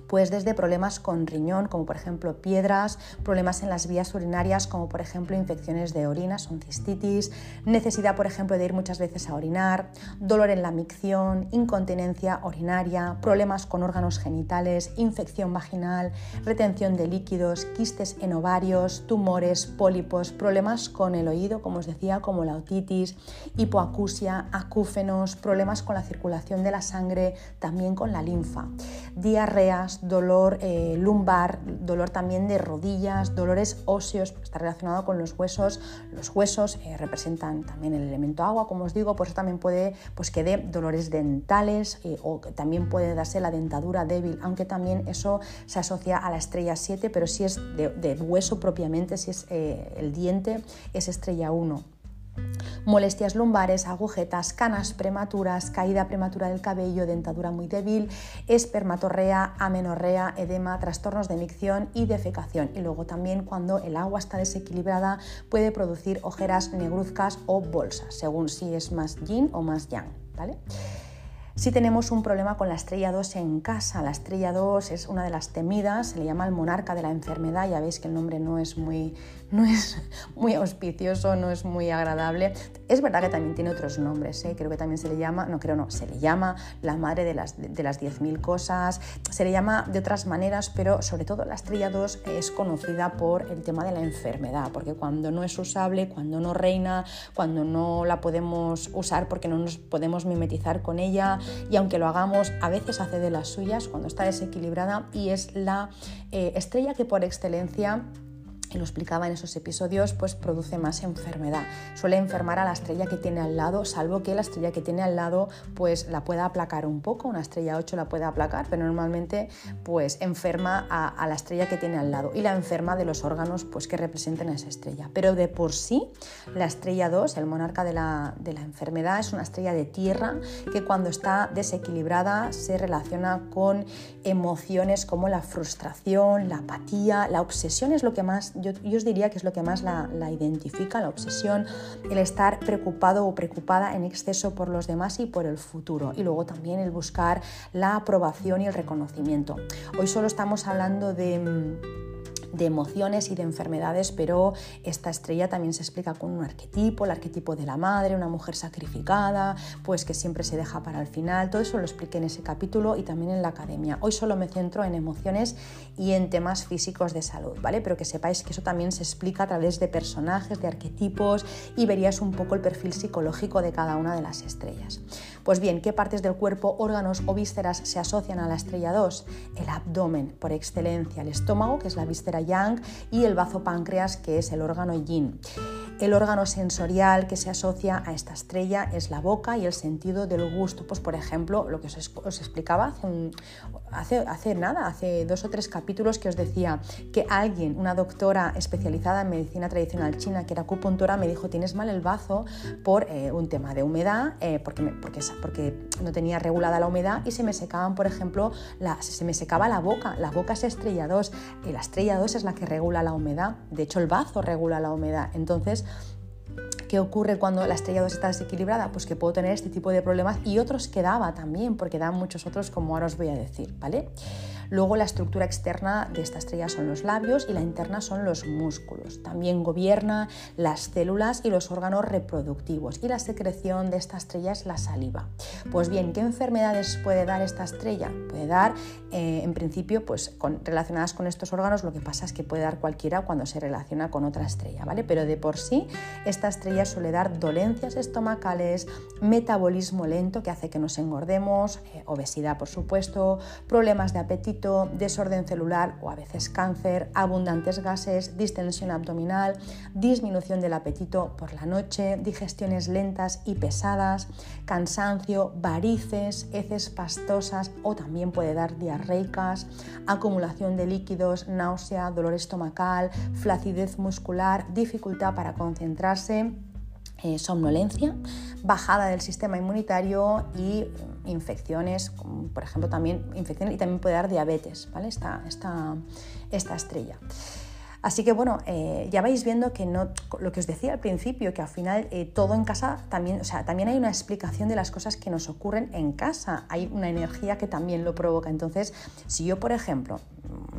Pues desde problemas con riñón, como por ejemplo piedras, problemas en las vías urinarias, como por ejemplo infecciones de orina, son cistitis, necesidad, por ejemplo, de ir muchas veces a orinar, dolor en la micción, incontinencia urinaria, problemas con órganos genitales, infección vaginal, retención de líquidos, quistes en ovarios, tumores, pólipos, problemas con el oído, como os decía, como la otitis, hipoacusia, acúfenos, problemas con la circulación de la sangre, también con la linfa, diarreas, dolor eh, lumbar, dolor también de rodillas, dolores óseos, está relacionado con los huesos. Los huesos eh, representan también el elemento agua, como os digo, por eso también puede pues, que dé dolores dentales eh, o también puede darse la dentadura débil, aunque también eso se asocia a la estrella 7, pero si es de, hueso propiamente, si es el diente, es estrella 1 molestias lumbares, agujetas, canas prematuras, caída prematura del cabello, dentadura muy débil, espermatorrea, amenorrea, edema, trastornos de micción y defecación. Y luego también cuando el agua está desequilibrada puede producir ojeras negruzcas o bolsas, según si es más yin o más yang. ¿vale? Si tenemos un problema con la estrella 2 en casa, la estrella 2 es una de las temidas, se le llama el monarca de la enfermedad, ya veis que el nombre no es muy, no es muy auspicioso, no es muy agradable. Es verdad que también tiene otros nombres, ¿eh? creo que también se le llama, no creo no, se le llama la madre de las, de, las 10.000 cosas, se le llama de otras maneras, pero sobre todo la estrella 2 es conocida por el tema de la enfermedad, porque cuando no es usable, cuando no reina, cuando no la podemos usar porque no nos podemos mimetizar con ella, y aunque lo hagamos, a veces hace de las suyas cuando está desequilibrada y es la eh, estrella que por excelencia y lo explicaba en esos episodios, pues produce más enfermedad. Suele enfermar a la estrella que tiene al lado, salvo que la estrella que tiene al lado pues la pueda aplacar un poco, una estrella 8 la puede aplacar, pero normalmente pues enferma a, la estrella que tiene al lado y la enferma de los órganos pues que representen a esa estrella. Pero de por sí, la estrella 2, el monarca de la, de la enfermedad, es una estrella de tierra que cuando está desequilibrada se relaciona con emociones como la frustración, la apatía, la obsesión es lo que más yo, os diría que es lo que más la, identifica, la obsesión, el estar preocupado o preocupada en exceso por los demás y por el futuro. Y luego también el buscar la aprobación y el reconocimiento. Hoy solo estamos hablando de mm, de emociones y de enfermedades, pero esta estrella también se explica con un arquetipo, el arquetipo de la madre, una mujer sacrificada, pues que siempre se deja para el final. Todo eso lo expliqué en ese capítulo y también en la academia. Hoy solo me centro en emociones y en temas físicos de salud, ¿vale? Pero que sepáis que eso también se explica a través de personajes, de arquetipos y verías un poco el perfil psicológico de cada una de las estrellas. Pues bien, ¿qué partes del cuerpo, órganos o vísceras se asocian a la estrella 2? El abdomen, por excelencia, el estómago, que es la víscera yang, y el bazo páncreas, que es el órgano yin. El órgano sensorial que se asocia a esta estrella es la boca y el sentido del gusto. Pues por ejemplo, lo que os, explicaba hace, hace, nada, hace dos o tres capítulos que os decía que alguien, una doctora especializada en medicina tradicional china, que era acupuntora, me dijo tienes mal el bazo por eh, un tema de humedad, eh, porque, porque, porque, no tenía regulada la humedad y se me secaban, por ejemplo, se me secaba la boca. La boca es estrella 2 y la estrella 2 es la que regula la humedad. De hecho, el bazo regula la humedad. Entonces, ¿Qué ocurre cuando la estrella 2 está desequilibrada? Pues que puedo tener este tipo de problemas y otros que daba también, porque dan muchos otros como ahora os voy a decir, ¿vale? Luego la estructura externa de esta estrella son los labios y la interna son los músculos. También gobierna las células y los órganos reproductivos y la secreción de esta estrella es la saliva. Pues bien, ¿qué enfermedades puede dar esta estrella? Puede dar, eh, en principio, pues relacionadas con estos órganos, lo que pasa es que puede dar cualquiera cuando se relaciona con otra estrella, ¿vale? Pero de por sí, esta estrella suele dar dolencias estomacales, metabolismo lento que hace que nos engordemos, eh, obesidad, por supuesto, problemas de apetito, desorden celular o a veces cáncer, abundantes gases, distensión abdominal, disminución del apetito por la noche, digestiones lentas y pesadas, cansancio, varices, heces pastosas o también puede dar diarreicas, acumulación de líquidos, náusea, dolor estomacal, flacidez muscular, dificultad para concentrarse eh, somnolencia, bajada del sistema inmunitario y infecciones, por ejemplo también infecciones y también puede dar diabetes, ¿vale? Esta, esta, esta estrella. Así que bueno, eh, ya vais viendo que no, lo que os decía al principio, que al final todo en casa también, o sea, también hay una explicación de las cosas que nos ocurren en casa, hay una energía que también lo provoca. Entonces, si yo, por ejemplo,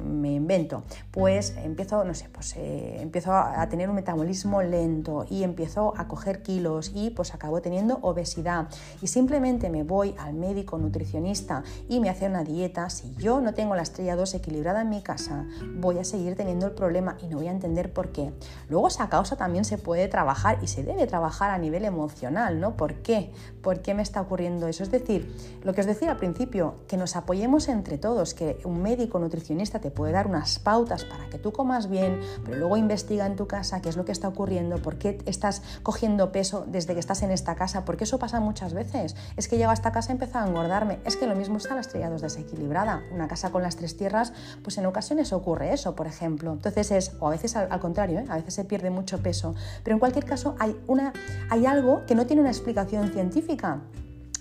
me invento, pues empiezo, no sé, pues eh, empiezo a tener un metabolismo lento y empiezo a coger kilos y pues acabo teniendo obesidad y simplemente me voy al médico nutricionista y me hace una dieta, si yo no tengo la estrella 2 equilibrada en mi casa, voy a seguir teniendo el problema y no voy a entender por qué. Luego esa causa también se puede trabajar y se debe trabajar a nivel emocional, ¿no? ¿Por qué? ¿Por qué me está ocurriendo eso? Es decir, lo que os decía al principio, que nos apoyemos entre todos, que un médico nutricionista te puede dar unas pautas para que tú comas bien, pero luego investiga en tu casa qué es lo que está ocurriendo, por qué estás cogiendo peso desde que estás en esta casa, porque eso pasa muchas veces. Es que llego a esta casa y empezado a engordarme. Es que lo mismo está la estrella 2 desequilibrada. Una casa con las tres tierras, pues en ocasiones ocurre eso, por ejemplo. Entonces es, o a veces al, contrario, ¿eh? a veces se pierde mucho peso. Pero en cualquier caso hay, una, hay algo que no tiene una explicación científica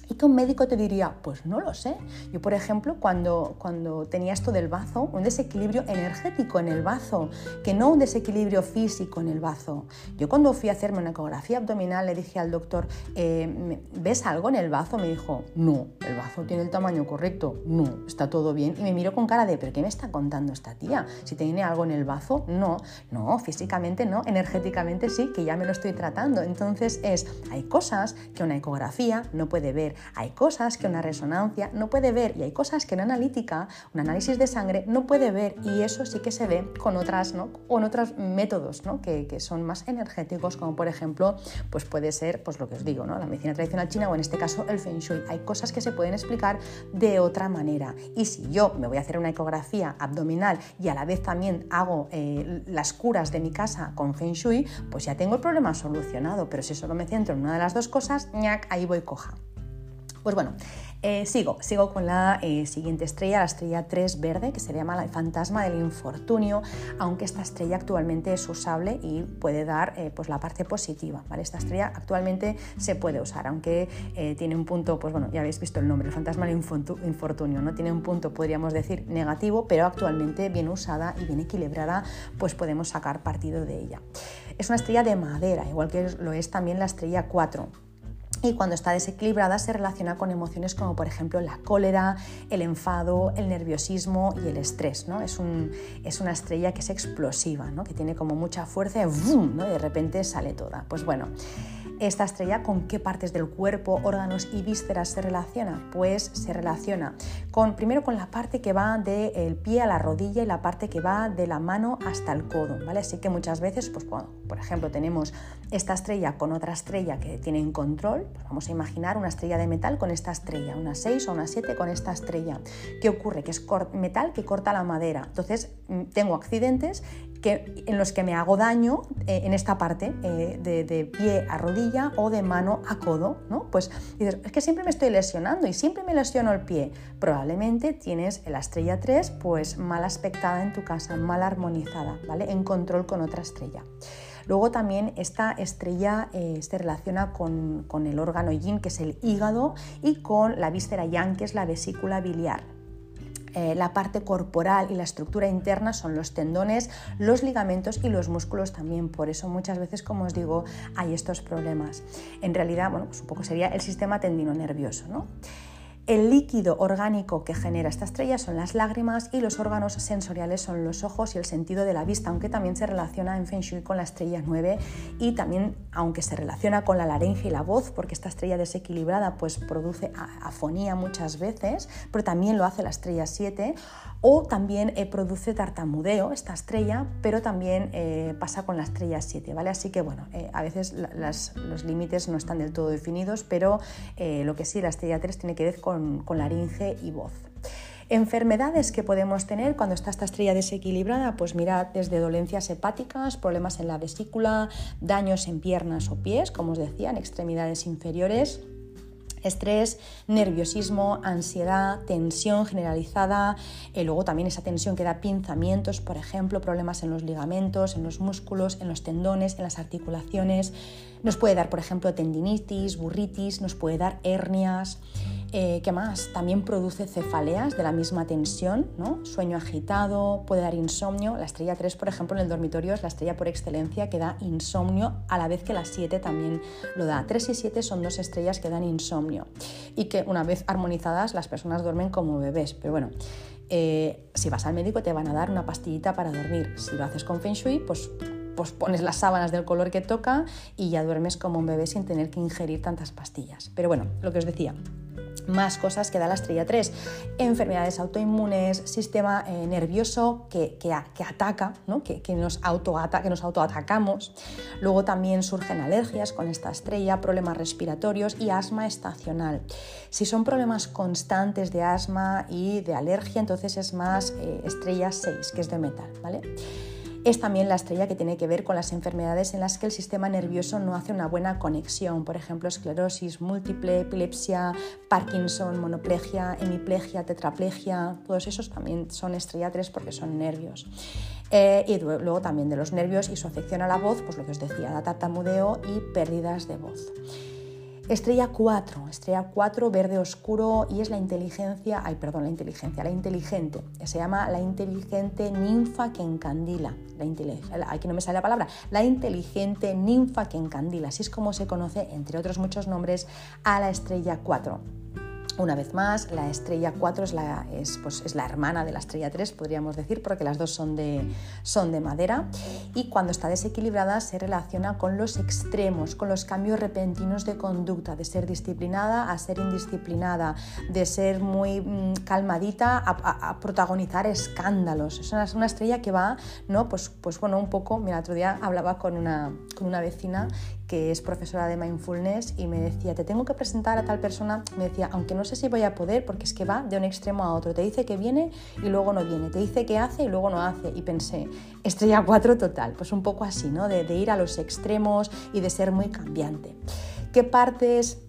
y que un médico te diría, pues no lo sé. Yo, por ejemplo, cuando, cuando tenía esto del bazo, un desequilibrio energético en el bazo, que no un desequilibrio físico en el bazo. Yo cuando fui a hacerme una ecografía abdominal le dije al doctor, eh, ¿ves algo en el bazo? Me dijo, no, el bazo tiene el tamaño correcto, no, está todo bien. Y me miró con cara de, ¿pero qué me está contando esta tía? Si tiene algo en el bazo, no, no, físicamente no, energéticamente sí, que ya me lo estoy tratando. Entonces es, hay cosas que una ecografía no puede ver Hay cosas que una resonancia no puede ver y hay cosas que una analítica, un análisis de sangre no puede ver y eso sí que se ve con otras, ¿no? con otros métodos que, son más energéticos, como por ejemplo, pues puede ser, pues lo que os digo, ¿no? la medicina tradicional china o en este caso el Feng Shui. Hay cosas que se pueden explicar de otra manera. Y si yo me voy a hacer una ecografía abdominal y a la vez también hago eh, las curas de mi casa con Feng Shui, pues ya tengo el problema solucionado. Pero si solo me centro en una de las dos cosas, ñac, ahí voy coja. Pues bueno, eh, sigo, sigo con la eh, siguiente estrella, la estrella 3 verde, que se llama el fantasma del infortunio, aunque esta estrella actualmente es usable y puede dar eh, pues la parte positiva. ¿vale? Esta estrella actualmente se puede usar, aunque tiene un punto, pues bueno, ya habéis visto el nombre, el fantasma del infortunio, ¿no? tiene un punto, podríamos decir, negativo, pero actualmente bien usada y bien equilibrada, pues podemos sacar partido de ella. Es una estrella de madera, igual que lo es también la estrella 4 y cuando está desequilibrada se relaciona con emociones como por ejemplo la cólera, el enfado, el nerviosismo y el estrés. ¿no? Es, un, es una estrella que es explosiva, ¿no? que tiene como mucha fuerza y, ¿no? de repente sale toda. Pues bueno, esta estrella con qué partes del cuerpo, órganos y vísceras se relaciona? Pues se relaciona con, primero con la parte que va del pie a la rodilla y la parte que va de la mano hasta el codo. ¿vale? Así que muchas veces, pues, por ejemplo, tenemos esta estrella con otra estrella que tienen control, pues vamos a imaginar una estrella de metal con esta estrella, una 6 o una 7 con esta estrella. ¿Qué ocurre? Que es metal que corta la madera. Entonces mm, tengo accidentes que, en los que me hago daño eh, en esta parte eh, de, pie a rodilla o de mano a codo, ¿no? Pues dices, es que siempre me estoy lesionando y siempre me lesiono el pie. Probablemente tienes la estrella 3 pues mal aspectada en tu casa, mal armonizada, ¿vale? En control con otra estrella. Luego también esta estrella eh, se relaciona con, con, el órgano yin, que es el hígado, y con la víscera yang, que es la vesícula biliar. Eh, la parte corporal y la estructura interna son los tendones, los ligamentos y los músculos también. Por eso muchas veces, como os digo, hay estos problemas. En realidad, bueno, pues un poco sería el sistema tendino nervioso. ¿no? El líquido orgánico que genera esta estrella son las lágrimas y los órganos sensoriales son los ojos y el sentido de la vista, aunque también se relaciona en Feng Shui con la estrella 9 y también, aunque se relaciona con la laringe y la voz, porque esta estrella desequilibrada pues produce afonía muchas veces, pero también lo hace la estrella 7, o también eh, produce tartamudeo esta estrella, pero también eh, pasa con la estrella 7, ¿vale? Así que bueno, eh, a veces los límites no están del todo definidos, pero lo que sí, la estrella 3 tiene que ver con con, laringe y voz. Enfermedades que podemos tener cuando está esta estrella desequilibrada, pues mirad desde dolencias hepáticas, problemas en la vesícula, daños en piernas o pies, como os decía, en extremidades inferiores, estrés, nerviosismo, ansiedad, tensión generalizada, y luego también esa tensión que da pinzamientos, por ejemplo, problemas en los ligamentos, en los músculos, en los tendones, en las articulaciones. Nos puede dar, por ejemplo, tendinitis, burritis, nos puede dar hernias. Eh, ¿Qué más? También produce cefaleas de la misma tensión, ¿no? sueño agitado, puede dar insomnio. La estrella 3, por ejemplo, en el dormitorio es la estrella por excelencia que da insomnio, a la vez que la 7 también lo da. 3 y 7 son dos estrellas que dan insomnio y que una vez armonizadas las personas duermen como bebés. Pero bueno, eh, si vas al médico te van a dar una pastillita para dormir. Si lo haces con Feng Shui, pues pues pones las sábanas del color que toca y ya duermes como un bebé sin tener que ingerir tantas pastillas. Pero bueno, lo que os decía, más cosas que da la estrella 3. Enfermedades autoinmunes, sistema eh, nervioso que, que, ataca, ¿no? que, nos auto que nos autoatacamos. Luego también surgen alergias con esta estrella, problemas respiratorios y asma estacional. Si son problemas constantes de asma y de alergia, entonces es más eh, estrella 6, que es de metal. ¿vale? Es también la estrella que tiene que ver con las enfermedades en las que el sistema nervioso no hace una buena conexión, por ejemplo, esclerosis múltiple, epilepsia, Parkinson, monoplegia, hemiplegia, tetraplegia, todos esos también son estrella 3 porque son nervios. Eh, y luego también de los nervios y su afección a la voz, pues lo que os decía, da tartamudeo y pérdidas de voz. Estrella 4, estrella 4 verde oscuro y es la inteligencia, ay perdón, la inteligencia, la inteligente, se llama la inteligente ninfa que encandila, la aquí no me sale la palabra, la inteligente ninfa que encandila, así es como se conoce, entre otros muchos nombres, a la estrella 4. Una vez más, la estrella 4 es la, pues, es, la, hermana de la estrella 3, podríamos decir, porque las dos son de, son de madera. Y cuando está desequilibrada se relaciona con los extremos, con los cambios repentinos de conducta, de ser disciplinada a ser indisciplinada, de ser muy mm, calmadita a, protagonizar escándalos. Es una, una, estrella que va, ¿no? Pues, pues bueno, un poco, mira, otro día hablaba con una, con una vecina que es profesora de mindfulness y me decía, te tengo que presentar a tal persona, me decía, aunque no sé si voy a poder porque es que va de un extremo a otro, te dice que viene y luego no viene, te dice que hace y luego no hace y pensé, estrella 4 total, pues un poco así, ¿no? De, de ir a los extremos y de ser muy cambiante. ¿Qué partes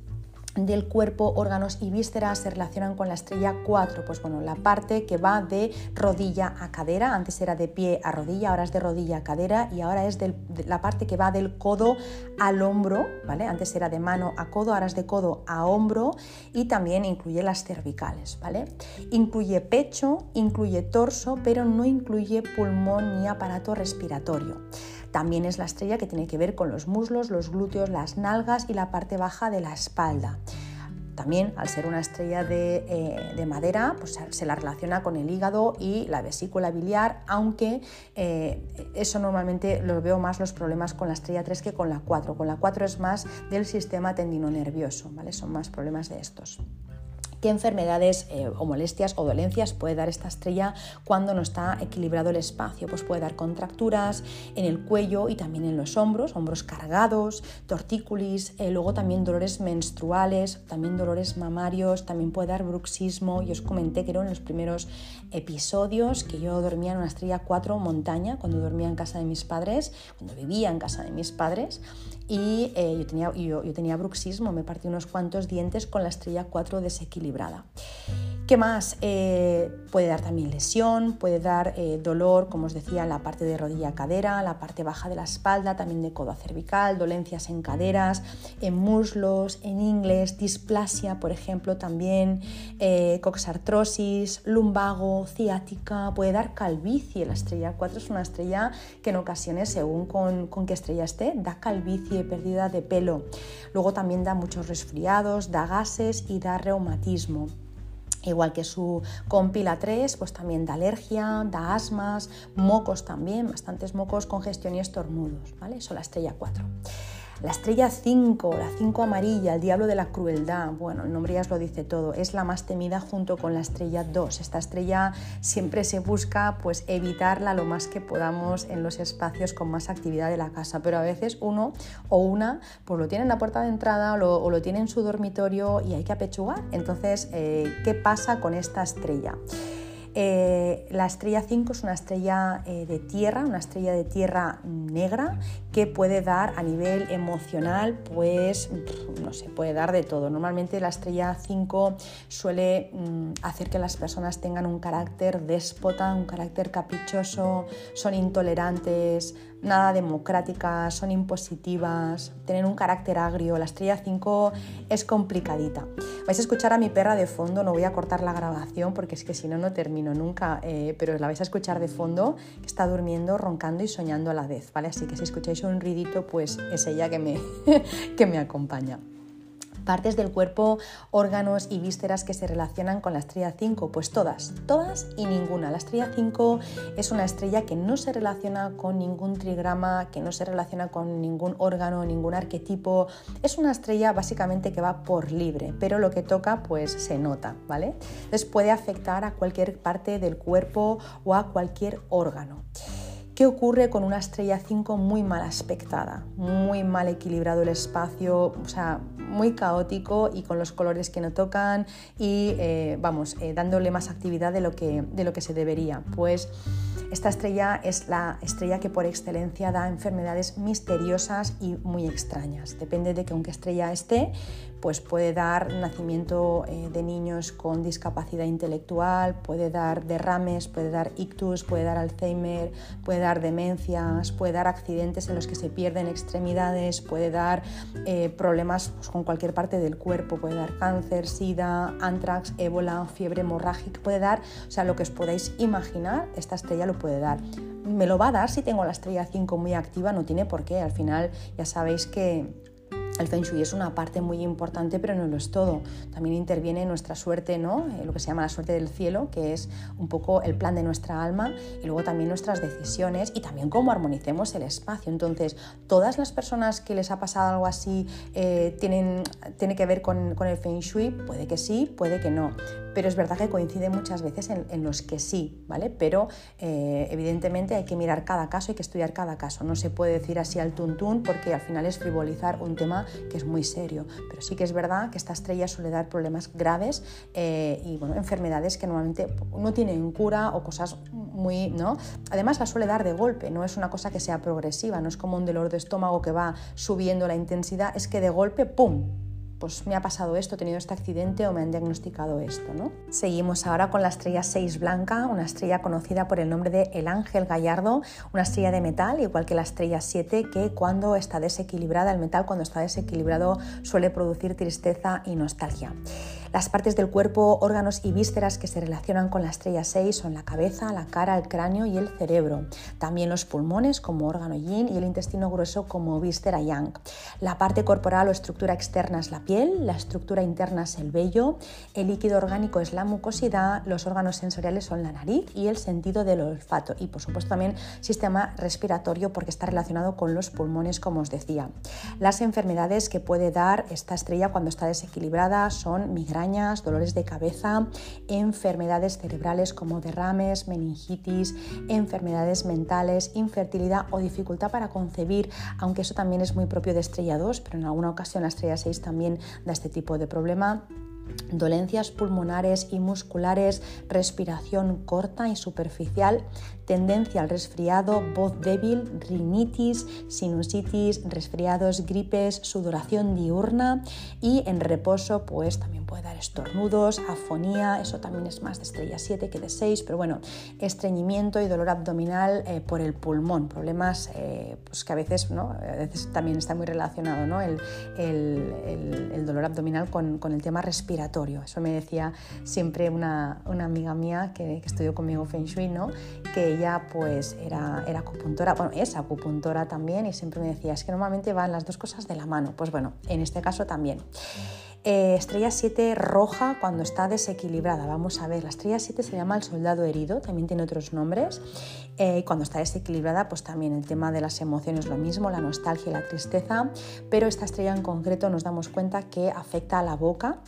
del cuerpo, órganos y vísceras se relacionan con la estrella 4. Pues bueno, la parte que va de rodilla a cadera, antes era de pie a rodilla, ahora es de rodilla a cadera y ahora es de la parte que va del codo al hombro, ¿vale? Antes era de mano a codo, ahora es de codo a hombro y también incluye las cervicales, ¿vale? Incluye pecho, incluye torso, pero no incluye pulmón ni aparato respiratorio. También es la estrella que tiene que ver con los muslos, los glúteos, las nalgas y la parte baja de la espalda. También, al ser una estrella de, eh, madera, pues se la relaciona con el hígado y la vesícula biliar, aunque eh, eso normalmente lo veo más los problemas con la estrella 3 que con la 4. Con la 4 es más del sistema tendinonervioso, ¿vale? Son más problemas de estos qué enfermedades eh, o molestias o dolencias puede dar esta estrella cuando no está equilibrado el espacio. Pues puede dar contracturas en el cuello y también en los hombros, hombros cargados, tortícolis, eh, luego también dolores menstruales, también dolores mamarios, también puede dar bruxismo. Yo os comenté que en los primeros episodios que yo dormía en una estrella 4 montaña, cuando dormía en casa de mis padres, cuando vivía en casa de mis padres, y eh, yo, tenía, yo tenía bruxismo, me partí unos cuantos dientes con la estrella 4 desequilibrada. ¿Qué más? Eh, puede dar también lesión, puede dar eh, dolor, como os decía, en la parte de rodilla-cadera, la parte baja de la espalda, también de codo cervical, dolencias en caderas, en muslos, en ingles, displasia, por ejemplo, también eh, coxartrosis, lumbago, ciática, puede dar calvicie. La estrella 4 es una estrella que en ocasiones, según con, con qué estrella esté, da calvicie, pérdida de pelo. Luego también da muchos resfriados, da gases y da reumatismo. Igual que su compila 3, pues también da alergia, da asmas, mocos también, bastantes mocos, congestión y estornudos, ¿vale? Eso la estrella 4. La estrella 5, la 5 amarilla, el diablo de la crueldad, bueno, el nombre ya os lo dice todo, es la más temida junto con la estrella 2. Esta estrella siempre se busca pues evitarla lo más que podamos en los espacios con más actividad de la casa, pero a veces uno o una pues lo tiene en la puerta de entrada o lo, tiene en su dormitorio y hay que apechugar. Entonces, eh, ¿qué pasa con esta estrella? Eh, la estrella 5 es una estrella eh, de tierra, una estrella de tierra negra que puede dar a nivel emocional, pues no sé, puede dar de todo. Normalmente la estrella 5 suele mm, hacer que las personas tengan un carácter déspota, un carácter caprichoso, son intolerantes, nada democráticas, son impositivas, tienen un carácter agrio. La estrella 5 es complicadita. Vais a escuchar a mi perra de fondo, no voy a cortar la grabación porque es que si no, no termino nunca, eh, pero la vais a escuchar de fondo, que está durmiendo, roncando y soñando a la vez, ¿vale? Así que si escucháis un ruidito, pues es ella que me, [laughs] que me acompaña partes del cuerpo, órganos y vísceras que se relacionan con la estrella 5? Pues todas, todas y ninguna. La estrella 5 es una estrella que no se relaciona con ningún trigrama, que no se relaciona con ningún órgano, ningún arquetipo. Es una estrella básicamente que va por libre, pero lo que toca pues se nota, ¿vale? Entonces puede afectar a cualquier parte del cuerpo o a cualquier órgano. ¿Qué ocurre con una estrella 5 muy mal aspectada, muy mal equilibrado el espacio, o sea, muy caótico y con los colores que no tocan y, eh, vamos, eh, dándole más actividad de lo, que, de lo que se debería? Pues esta estrella es la estrella que por excelencia da enfermedades misteriosas y muy extrañas. Depende de que aunque estrella esté, pues puede dar nacimiento eh, de niños con discapacidad intelectual, puede dar derrames, puede dar ictus, puede dar Alzheimer, puede dar demencias, puede dar accidentes en los que se pierden extremidades, puede dar eh, problemas pues, con cualquier parte del cuerpo, puede dar cáncer, sida, antrax, ébola, fiebre hemorrágica, puede dar, o sea, lo que os podáis imaginar, esta estrella lo puede dar. Me lo va a dar si tengo la estrella 5 muy activa, no tiene por qué, al final ya sabéis que el Feng Shui es una parte muy importante, pero no lo es todo. También interviene nuestra suerte, ¿no? Eh, lo que se llama la suerte del cielo, que es un poco el plan de nuestra alma, y luego también nuestras decisiones y también cómo armonicemos el espacio. Entonces, todas las personas que les ha pasado algo así eh, tienen, tiene que ver con, con, el Feng Shui, puede que sí, puede que no. Pero es verdad que coincide muchas veces en, los que sí, ¿vale? Pero eh, evidentemente hay que mirar cada caso, hay que estudiar cada caso. No se puede decir así al tuntún porque al final es frivolizar un tema que es muy serio. Pero sí que es verdad que esta estrella suele dar problemas graves eh, y bueno, enfermedades que normalmente no tienen cura o cosas muy... ¿no? Además la suele dar de golpe, no es una cosa que sea progresiva, no es como un dolor de estómago que va subiendo la intensidad, es que de golpe, ¡pum! Pues me ha pasado esto, he tenido este accidente o me han diagnosticado esto. ¿no? Seguimos ahora con la estrella 6 blanca, una estrella conocida por el nombre de El Ángel Gallardo, una estrella de metal, igual que la estrella 7, que cuando está desequilibrada, el metal cuando está desequilibrado suele producir tristeza y nostalgia. Las partes del cuerpo, órganos y vísceras que se relacionan con la estrella 6 son la cabeza, la cara, el cráneo y el cerebro. También los pulmones como órgano yin y el intestino grueso como víscera yang. La parte corporal o estructura externa es la piel, la estructura interna es el vello, el líquido orgánico es la mucosidad, los órganos sensoriales son la nariz y el sentido del olfato. Y por supuesto también sistema respiratorio porque está relacionado con los pulmones como os decía. Las enfermedades que puede dar esta estrella cuando está desequilibrada son migraña, dolores de cabeza, enfermedades cerebrales como derrames, meningitis, enfermedades mentales, infertilidad o dificultad para concebir, aunque eso también es muy propio de estrella 2, pero en alguna ocasión la estrella 6 también da este tipo de problema. Dolencias pulmonares y musculares, respiración corta y superficial, tendencia al resfriado, voz débil, rinitis, sinusitis, resfriados, gripes, sudoración diurna y en reposo pues también puede dar estornudos, afonía, eso también es más de estrella 7 que de 6, pero bueno, estreñimiento y dolor abdominal eh, por el pulmón, problemas eh, pues que a veces, ¿no? a veces también está muy relacionado ¿no? el, el, dolor abdominal con, con, el tema respiratorio. Eso me decía siempre una, una amiga mía que, que, estudió conmigo Feng Shui, ¿no? que pues era, era acupuntora, bueno, es acupuntora también y siempre me decía, es que normalmente van las dos cosas de la mano. Pues bueno, en este caso también. Eh, estrella 7 roja cuando está desequilibrada. Vamos a ver, la estrella 7 se llama el soldado herido, también tiene otros nombres. Eh, cuando está desequilibrada, pues también el tema de las emociones lo mismo, la nostalgia y la tristeza. Pero esta estrella en concreto nos damos cuenta que afecta a la boca,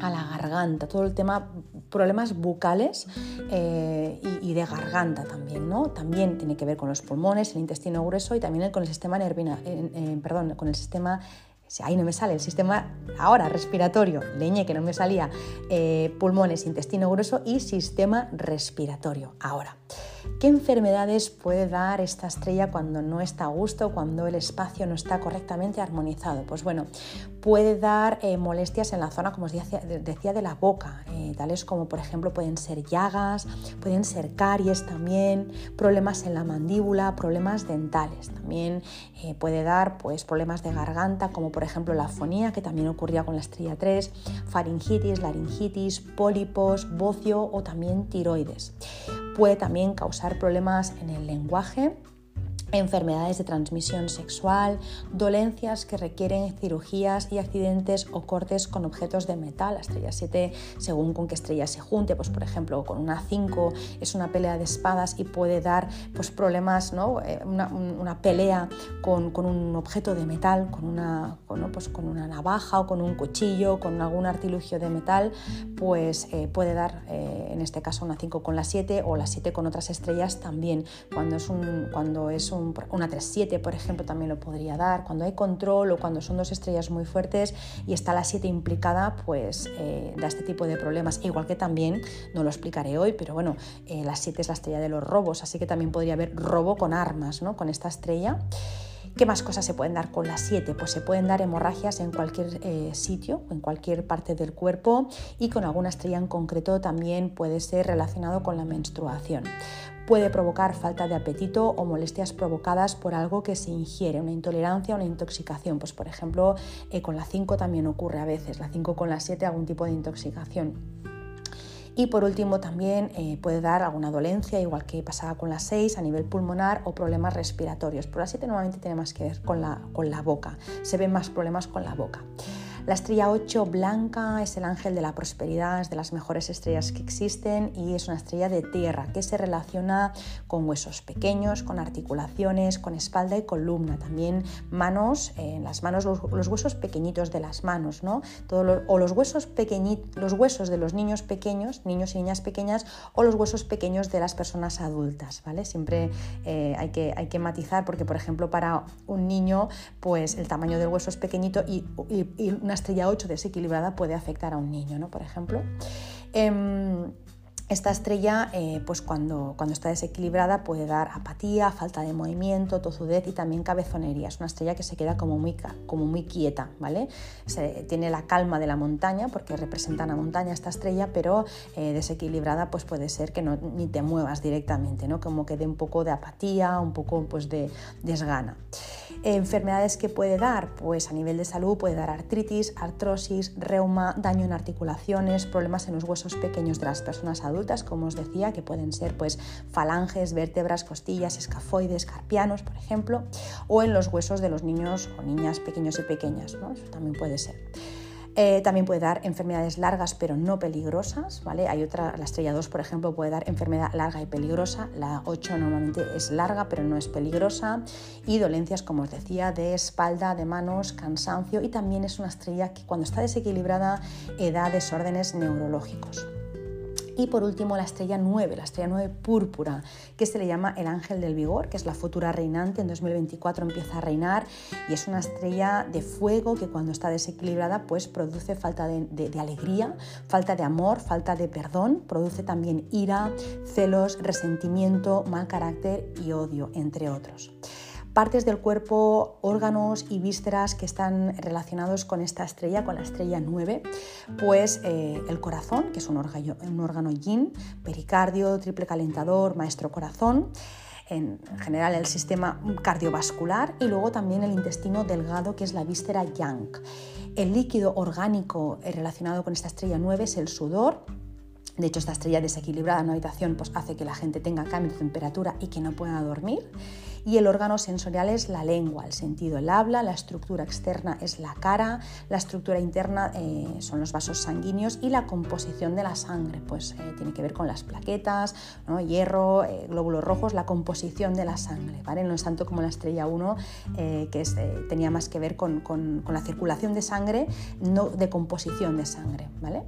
a la garganta, todo el tema, problemas bucales eh, y, de garganta también, ¿no? También tiene que ver con los pulmones, el intestino grueso y también con el sistema nervina, perdón, con el sistema ahí no me sale el sistema ahora respiratorio, leñe que no me salía, eh, pulmones, intestino grueso y sistema respiratorio ahora. ¿Qué enfermedades puede dar esta estrella cuando no está a gusto, cuando el espacio no está correctamente armonizado? Pues bueno, puede dar eh, molestias en la zona, como os decía, de la boca, eh, tales como por ejemplo pueden ser llagas, pueden ser caries también, problemas en la mandíbula, problemas dentales. También eh, puede dar pues, problemas de garganta, como por ejemplo la afonía, que también ocurría con la estrella 3, faringitis, laringitis, pólipos, bocio o también tiroides. Puede también causar problemas en el lenguaje, enfermedades de transmisión sexual, dolencias que requieren cirugías y accidentes o cortes con objetos de metal. La estrella 7, según con qué estrella se junte, pues por ejemplo con una 5 es una pelea de espadas y puede dar pues, problemas, ¿no? Eh, una, pelea con, un objeto de metal, con una, con, pues, con una navaja o con un cuchillo, con algún artilugio de metal, pues eh, puede dar eh, en este caso una 5 con la 7 o la 7 con otras estrellas también. Cuando es un, cuando es un una 3-7, por ejemplo, también lo podría dar. Cuando hay control o cuando son dos estrellas muy fuertes y está la 7 implicada, pues eh, da este tipo de problemas. Igual que también, no lo explicaré hoy, pero bueno, eh, la 7 es la estrella de los robos, así que también podría haber robo con armas, ¿no? Con esta estrella. ¿Qué más cosas se pueden dar con la 7? Pues se pueden dar hemorragias en cualquier eh, sitio, en cualquier parte del cuerpo y con alguna estrella en concreto también puede ser relacionado con la menstruación. Puede provocar falta de apetito o molestias provocadas por algo que se ingiere, una intolerancia o una intoxicación. Pues por ejemplo, eh, con la 5 también ocurre a veces, la 5 con la 7 algún tipo de intoxicación Y por último también eh, puede dar alguna dolencia, igual que pasaba con la 6, a nivel pulmonar o problemas respiratorios. Pero la 7 normalmente tiene más que ver con la, con la boca, se ven más problemas con la boca. La estrella 8 blanca es el ángel de la prosperidad, es de las mejores estrellas que existen y es una estrella de tierra que se relaciona con huesos pequeños, con articulaciones, con espalda y columna. También manos, en las manos, los, huesos pequeñitos de las manos, ¿no? o los huesos, los huesos de los niños pequeños, niños y niñas pequeñas, o los huesos pequeños de las personas adultas, ¿vale? Siempre eh, hay, que, hay que matizar porque, por ejemplo, para un niño, pues el tamaño del hueso es pequeñito y, y una estrella 8 desequilibrada puede afectar a un niño, ¿no? por ejemplo. Em, esta estrella, eh, pues cuando, cuando, está desequilibrada, puede dar apatía, falta de movimiento, tozudez y también cabezonería. Es una estrella que se queda como muy, como muy quieta, ¿vale? tiene la calma de la montaña porque representa una montaña esta estrella, pero eh, desequilibrada pues puede ser que ni te muevas directamente, ¿no? Como que dé un poco de apatía, un poco pues de desgana. Enfermedades que puede dar, pues a nivel de salud puede dar artritis, artrosis, reuma, daño en articulaciones, problemas en los huesos pequeños de las personas adultas, como os decía, que pueden ser pues falanges, vértebras, costillas, escafoides, carpianos, por ejemplo, o en los huesos de los niños o niñas pequeños y pequeñas, ¿no? Eso también puede ser. Eh, también puede dar enfermedades largas pero no peligrosas, ¿vale? Hay otra, la estrella 2, por ejemplo, puede dar enfermedad larga y peligrosa, la 8 normalmente es larga pero no es peligrosa, y dolencias, como os decía, de espalda, de manos, cansancio, y también es una estrella que cuando está desequilibrada eh, da desórdenes neurológicos. Y por último la estrella 9, la estrella 9 púrpura, que se le llama el ángel del vigor, que es la futura reinante, en 2024 empieza a reinar y es una estrella de fuego que cuando está desequilibrada pues produce falta de, de alegría, falta de amor, falta de perdón, produce también ira, celos, resentimiento, mal carácter y odio, entre otros partes del cuerpo, órganos y vísceras que están relacionados con esta estrella, con la estrella 9, pues eh, el corazón, que es un órgano, yin, pericardio, triple calentador, maestro corazón, en general el sistema cardiovascular y luego también el intestino delgado que es la víscera yang. El líquido orgánico eh, relacionado con esta estrella 9 es el sudor, de hecho, esta estrella desequilibrada en una habitación pues, hace que la gente tenga cambio de temperatura y que no pueda dormir. Y el órgano sensorial es la lengua, el sentido el habla, la estructura externa es la cara, la estructura interna eh, son los vasos sanguíneos y la composición de la sangre, pues eh, tiene que ver con las plaquetas, hierro, eh, glóbulos rojos, la composición de la sangre, ¿vale? No es tanto como la estrella 1, que tenía más que ver con, con, la circulación de sangre, no de composición de sangre, ¿vale?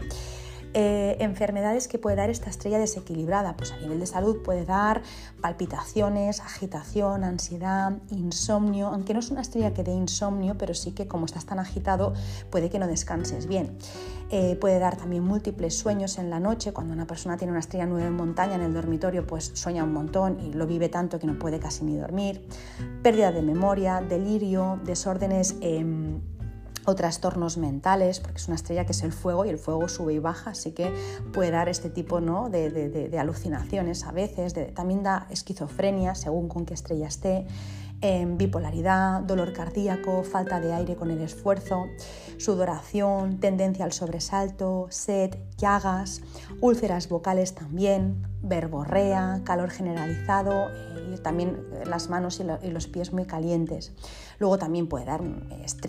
Eh, enfermedades que puede dar esta estrella desequilibrada, pues a nivel de salud puede dar palpitaciones, agitación, ansiedad, insomnio, aunque no es una estrella que dé insomnio, pero sí que como estás tan agitado puede que no descanses bien. Eh, puede dar también múltiples sueños en la noche, cuando una persona tiene una estrella nueva en montaña en el dormitorio, pues sueña un montón y lo vive tanto que no puede casi ni dormir. Pérdida de memoria, delirio, desórdenes em, o trastornos mentales, porque es una estrella que es el fuego y el fuego sube y baja, así que puede dar este tipo ¿no? de, alucinaciones a veces, también da esquizofrenia según con qué estrella esté, em, bipolaridad, dolor cardíaco, falta de aire con el esfuerzo, sudoración, tendencia al sobresalto, sed, llagas, úlceras vocales también, verborrea, calor generalizado eh, y también las manos y, los pies muy calientes. Luego también puede dar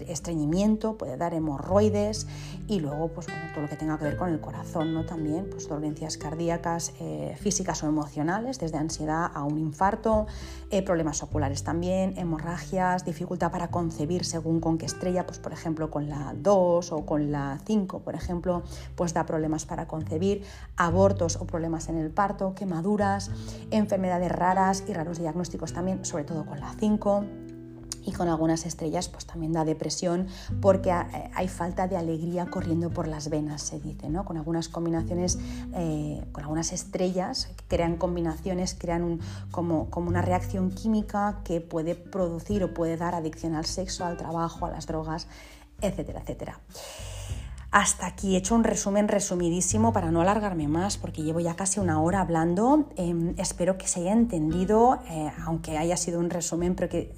estreñimiento, puede dar hemorroides y luego pues, todo lo que tenga que ver con el corazón, ¿no? también pues, dolencias cardíacas eh, físicas o emocionales, desde ansiedad a un infarto, eh, problemas oculares también, hemorragias, dificultad para concebir según con qué estrella, pues, por ejemplo con la 2 o con la 5, por ejemplo, pues da problemas para concebir, abortos o problemas en el parto quemaduras, enfermedades raras y raros diagnósticos también, sobre todo con la 5 y con algunas estrellas pues también da depresión porque eh, hay falta de alegría corriendo por las venas, se dice, ¿no? Con algunas combinaciones, eh, con algunas estrellas crean combinaciones, crean como, como una reacción química que puede producir o puede dar adicción al sexo, al trabajo, a las drogas, etcétera, etcétera. Hasta aquí he hecho un resumen resumidísimo para no alargarme más porque llevo ya casi una hora hablando. Em, espero que se haya entendido, eh, aunque haya sido un resumen, pero que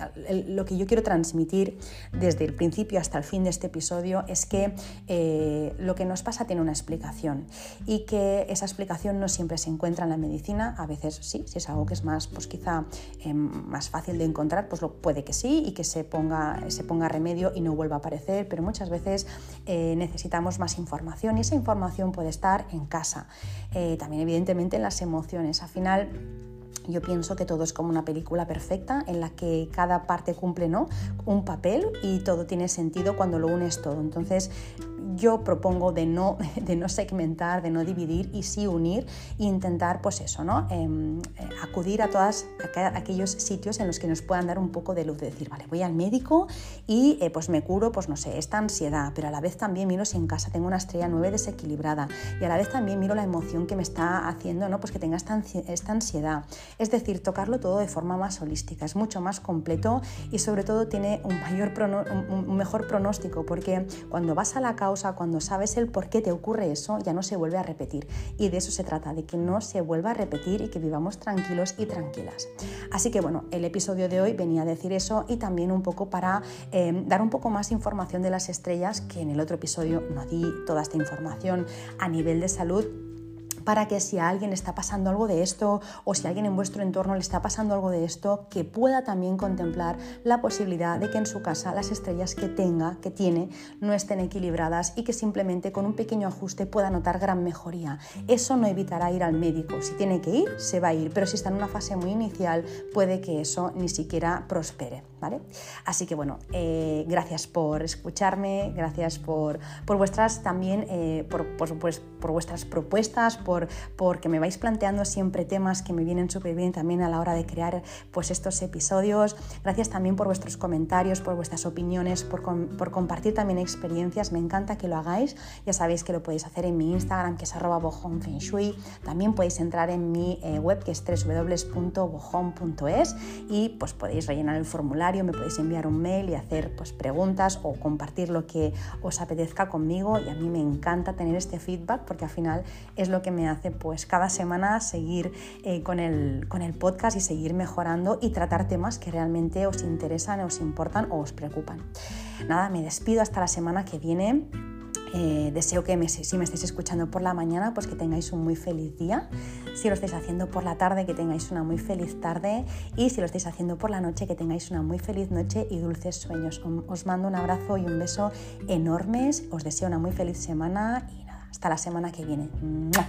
lo que yo quiero transmitir desde el principio hasta el fin de este episodio es que eh, lo que nos pasa tiene una explicación y que esa explicación no siempre se encuentra en la medicina. A veces sí, si es algo que es más, pues quizá em, más fácil de encontrar, pues lo puede que sí y que se ponga, se ponga remedio y no vuelva a aparecer, pero muchas veces eh, más información y esa información puede estar en casa. Eh, también evidentemente en las emociones. Al final yo pienso que todo es como una película perfecta en la que cada parte cumple ¿no? un papel y todo tiene sentido cuando lo unes todo. Entonces, yo propongo de no, [laughs] de no segmentar, de no dividir y sí unir e intentar, pues eso, ¿no? Em, eh, acudir a todos aquellos sitios en los que nos puedan dar un poco de luz, de decir, vale, voy al médico y eh, pues me curo, pues no sé, esta ansiedad, pero a la vez también miro si en casa tengo una estrella 9 desequilibrada y a la vez también miro la emoción que me está haciendo, ¿no? Pues que tenga esta, esta ansiedad. Es decir, tocarlo todo de forma más holística, es mucho más completo y sobre todo tiene un, mayor mejor pronóstico porque cuando vas a la causa cuando sabes el por qué te ocurre eso, ya no se vuelve a repetir. Y de eso se trata, de que no se vuelva a repetir y que vivamos tranquilos y tranquilas. Así que bueno, el episodio de hoy venía a decir eso y también un poco para eh, dar un poco más información de las estrellas, que en el otro episodio no di toda esta información a nivel de salud para que si a alguien está pasando algo de esto o si a alguien en vuestro entorno le está pasando algo de esto, que pueda también contemplar la posibilidad de que en su casa las estrellas que tenga, que tiene, no estén equilibradas y que simplemente con un pequeño ajuste pueda notar gran mejoría. Eso no evitará ir al médico. Si tiene que ir, se va a ir, pero si está en una fase muy inicial, puede que eso ni siquiera prospere. ¿Vale? Así que bueno, eh, gracias por escucharme, gracias por, por vuestras también, eh, por, por, por vuestras propuestas, porque me vais planteando siempre temas que me vienen súper bien también a la hora de crear pues, estos episodios. Gracias también por vuestros comentarios, por vuestras opiniones, por, compartir también experiencias. Me encanta que lo hagáis. Ya sabéis que lo podéis hacer en mi Instagram, que es arroba bojonfengshui. También podéis entrar en mi eh, web, que es www.bojon.es y pues podéis rellenar el formulario, me podéis enviar un mail y hacer pues, preguntas o compartir lo que os apetezca conmigo. Y a mí me encanta tener este feedback porque al final es lo que me hace pues cada semana seguir eh, con, el, con el podcast y seguir mejorando y tratar temas que realmente os interesan, os importan o os preocupan. Nada, me despido hasta la semana que viene. Eh, deseo que si me estáis escuchando por la mañana, pues que tengáis un muy feliz día. Si lo estáis haciendo por la tarde, que tengáis una muy feliz tarde. Y si lo estáis haciendo por la noche, que tengáis una muy feliz noche y dulces sueños. Os mando un abrazo y un beso enormes. Os deseo una muy feliz semana y nada, hasta la semana que viene. ¡Mua!